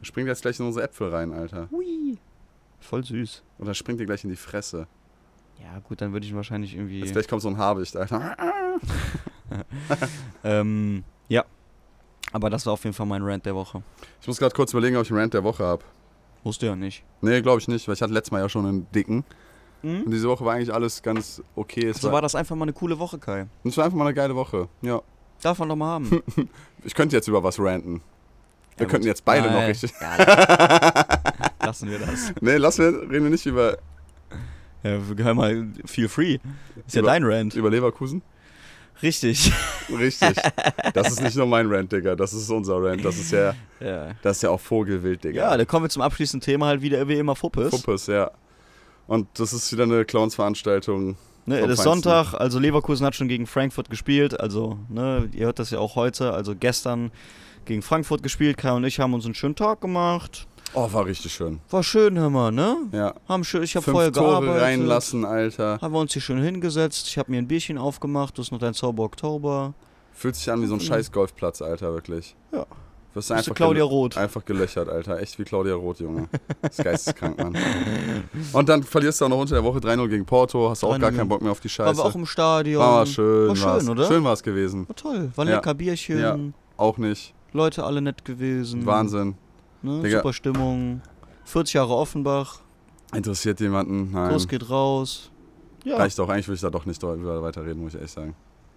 Springt jetzt gleich in unsere Äpfel rein, Alter. Ui! Voll süß. Oder springt dir gleich in die Fresse. Ja, gut, dann würde ich ihn wahrscheinlich irgendwie. Jetzt gleich kommt so ein Habicht, Alter. Ähm, ja. Aber das war auf jeden Fall mein Rant der Woche. Ich muss gerade kurz überlegen, ob ich einen Rant der Woche habe. Musst du ja nicht. Nee, glaube ich nicht, weil ich hatte letztes Mal ja schon einen dicken. Und Mhm. diese Woche war eigentlich alles ganz okay. Es So war, war das einfach mal eine coole Woche, Kai. es war einfach mal eine geile Woche. Ja. Darf man doch mal haben. Ich könnte jetzt über was ranten. Wir Ja, könnten jetzt beide noch Nein. richtig. Ja, lassen wir das. Nee, lassen wir, reden wir nicht über, Ja, hör mal, feel free. Ist ja Über- dein Rant. über Leverkusen. Richtig. Richtig. Das ist nicht nur mein Rant, Digga. Das ist unser Rant. Das ist ja, Ja. das ist ja auch Vogelwild, Digga. Ja, dann kommen wir zum abschließenden Thema halt wieder wie immer Fuppes. Puppes, ja. Und das ist wieder eine Clowns-Veranstaltung. Ne, das ist. Sonntag, also Leverkusen hat schon gegen Frankfurt gespielt, also, ne, ihr hört das ja auch heute, also gestern gegen Frankfurt gespielt, Kai und ich haben uns einen schönen Tag gemacht. Oh, war richtig schön. War schön, hör mal, ne? Ja. Haben schön, ich habe vorher Tore gearbeitet. reinlassen, Alter. Haben wir uns hier schön hingesetzt, ich habe mir ein Bierchen aufgemacht, das ist noch dein Zauber Oktober. Fühlt sich an wie so ein scheiß Golfplatz, Alter, wirklich. Ja. Wirst Bist du einfach, Claudia Roth. einfach gelöchert, Alter. Echt wie Claudia Roth, Junge. Das ist geisteskrank, Mann. Und dann verlierst du auch noch unter der Woche 3-0 gegen Porto. Hast auch 3-0 gar keinen Bock mehr auf die Scheiße. wir auch im Stadion. War schön, War schön, war's. oder? Schön war es gewesen. War toll, war ein Ja. lecker Bierchen, Ja. Auch nicht. Leute alle nett gewesen. Wahnsinn. Ne? Super Stimmung. 40 Jahre Offenbach, Interessiert jemanden? Nein. los geht raus. Ja. Reicht auch. Eigentlich will ich da doch nicht weiterreden, muss ich ehrlich sagen.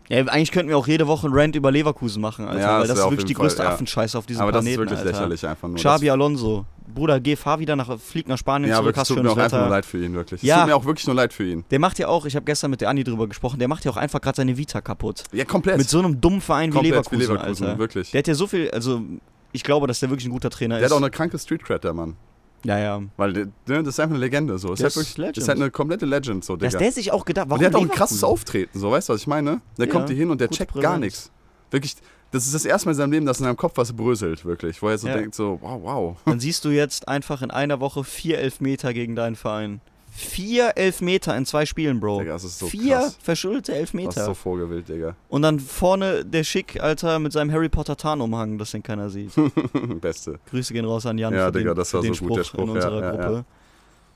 Ja, eigentlich könnten wir auch jede Woche einen Rant über Leverkusen machen, Alter, Ja, weil das das ist wirklich die Fall, größte ja. Affenscheiße auf diesem Aber das Planeten, ist wirklich Alter. lächerlich einfach nur. Xabi Alonso. Bruder, geh, fahr wieder nach, flieg nach das, Spanien ja, zurück, wirklich, hast tut mir schönes auch einfach Wetter. nur leid für ihn, wirklich. Es Ja. tut mir auch wirklich nur leid für ihn. Der macht ja auch, ich habe gestern mit der Andi drüber gesprochen, der macht ja auch einfach gerade seine Vita kaputt. Ja, komplett. Mit so einem dummen Verein wie komplett Leverkusen, wie Leverkusen, Alter. wirklich. Der hat ja so viel, also ich glaube, dass der wirklich ein guter Trainer Der ist. hat auch eine kranke Street Cred, der Mann. Ja, ja. Weil ne, das ist einfach eine Legende. So. Das ist, halt ist wirklich, das ist Legend. halt eine komplette Legend, so, Dass der sich auch gedacht, warum Und der hat auch ein krasses Auftreten, so, weißt du, was ich meine? Der Ja, kommt hier hin und der checkt Präsenz. gar nichts. Wirklich, das ist das erste Mal in seinem Leben, dass in seinem Kopf was bröselt, wirklich. Wo er so Ja. denkt, so, wow, wow. Dann siehst du jetzt einfach in einer Woche vier Elfmeter gegen deinen Verein. Vier Elfmeter in zwei Spielen, Bro. Digga, das ist so vier krass. verschuldete Das Elfmeter. ist so vogelwild, Digga. Und dann vorne der Schick, Alter, mit seinem Harry Potter Tarnumhang, das den keiner sieht. Beste. Grüße gehen raus an Jan Ja, Digga, den, das war so gut, der Spruch in Spruch, ja, unserer ja, Gruppe. ja.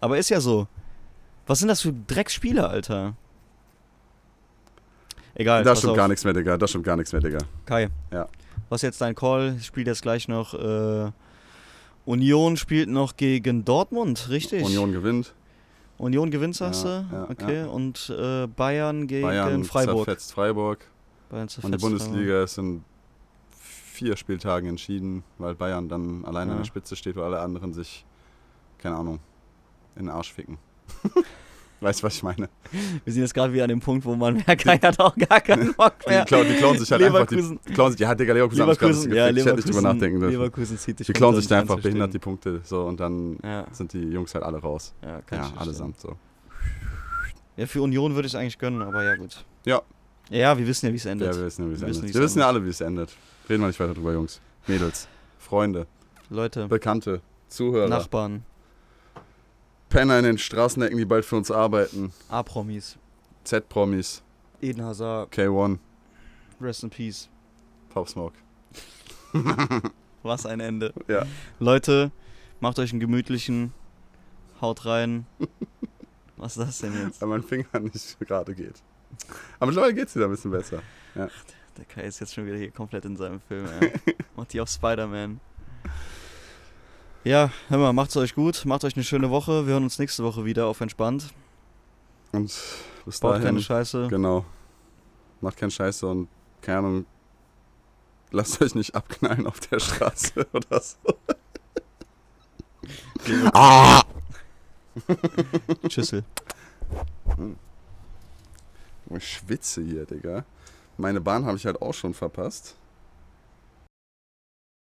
Aber ist ja so. Was sind das für Drecksspiele, Alter? Egal, da stimmt auf. gar nichts mehr, Digga. Da stimmt gar nichts mehr, Digga. Kai. Ja. Was ist jetzt dein Call? Ich spiele jetzt gleich noch. Äh, Union spielt noch gegen Dortmund, richtig? Union gewinnt. Union gewinnt, sagst Ja, du? ja, okay. ja. Und äh, Bayern gegen Bayern Freiburg. zerfetzt Freiburg. Bayern Und die zerfetzt Bundesliga ist in vier Spieltagen entschieden, weil Bayern dann allein an der Spitze steht, weil alle anderen sich, keine Ahnung, in den Arsch ficken. weißt du, was ich meine? Wir sind jetzt gerade wieder an dem Punkt, wo man merkt, Kai hat auch gar keinen Bock Die, mehr. klauen, die klauen sich halt einfach. Leverkusen. Die, die klauen sich, ja, Digga, Leverkusen, Leverkusen, ja, Ich hätte nicht drüber Leverkusen, nachdenken dürfen. Leverkusen zieht dich Die klauen sich da einfach behindert die. Punkte. So, und dann Ja, sind die Jungs halt alle raus. ja, kann Ja, allesamt so. Ja, für Union würde ich es eigentlich gönnen, aber ja, gut. Ja. Ja, wir wissen ja, wie es endet. Ja, wir wissen ja, wie es wissen, endet. Wir wissen ja alle, wie es endet. Reden wir nicht weiter drüber, Jungs. Mädels, Freunde, Leute, Bekannte, Zuhörer, Nachbarn, Penner in den Straßenecken, die bald für uns arbeiten, A-Promis, Z-Promis, Eden Hazard, K1, Rest in Peace. Pop Smoke. Was ein Ende. Ja. Leute, macht euch einen gemütlichen. Haut rein. Was ist das denn jetzt? Weil mein Finger nicht gerade geht. Aber mittlerweile geht's wieder ein bisschen besser. Der Kai ist jetzt schon wieder hier komplett in seinem Film, ey. Macht die auf Spider-Man. Ja, hör mal, macht's euch gut, macht euch eine schöne Woche. Wir hören uns nächste Woche wieder auf entspannt. Und bis Baut dahin. keine Scheiße. Genau. Macht keinen Scheiße und keine Ahnung. Lasst euch nicht abknallen auf der Straße oder so. Tschüssel. Ich schwitze hier, Digga. Meine Bahn habe ich halt auch schon verpasst.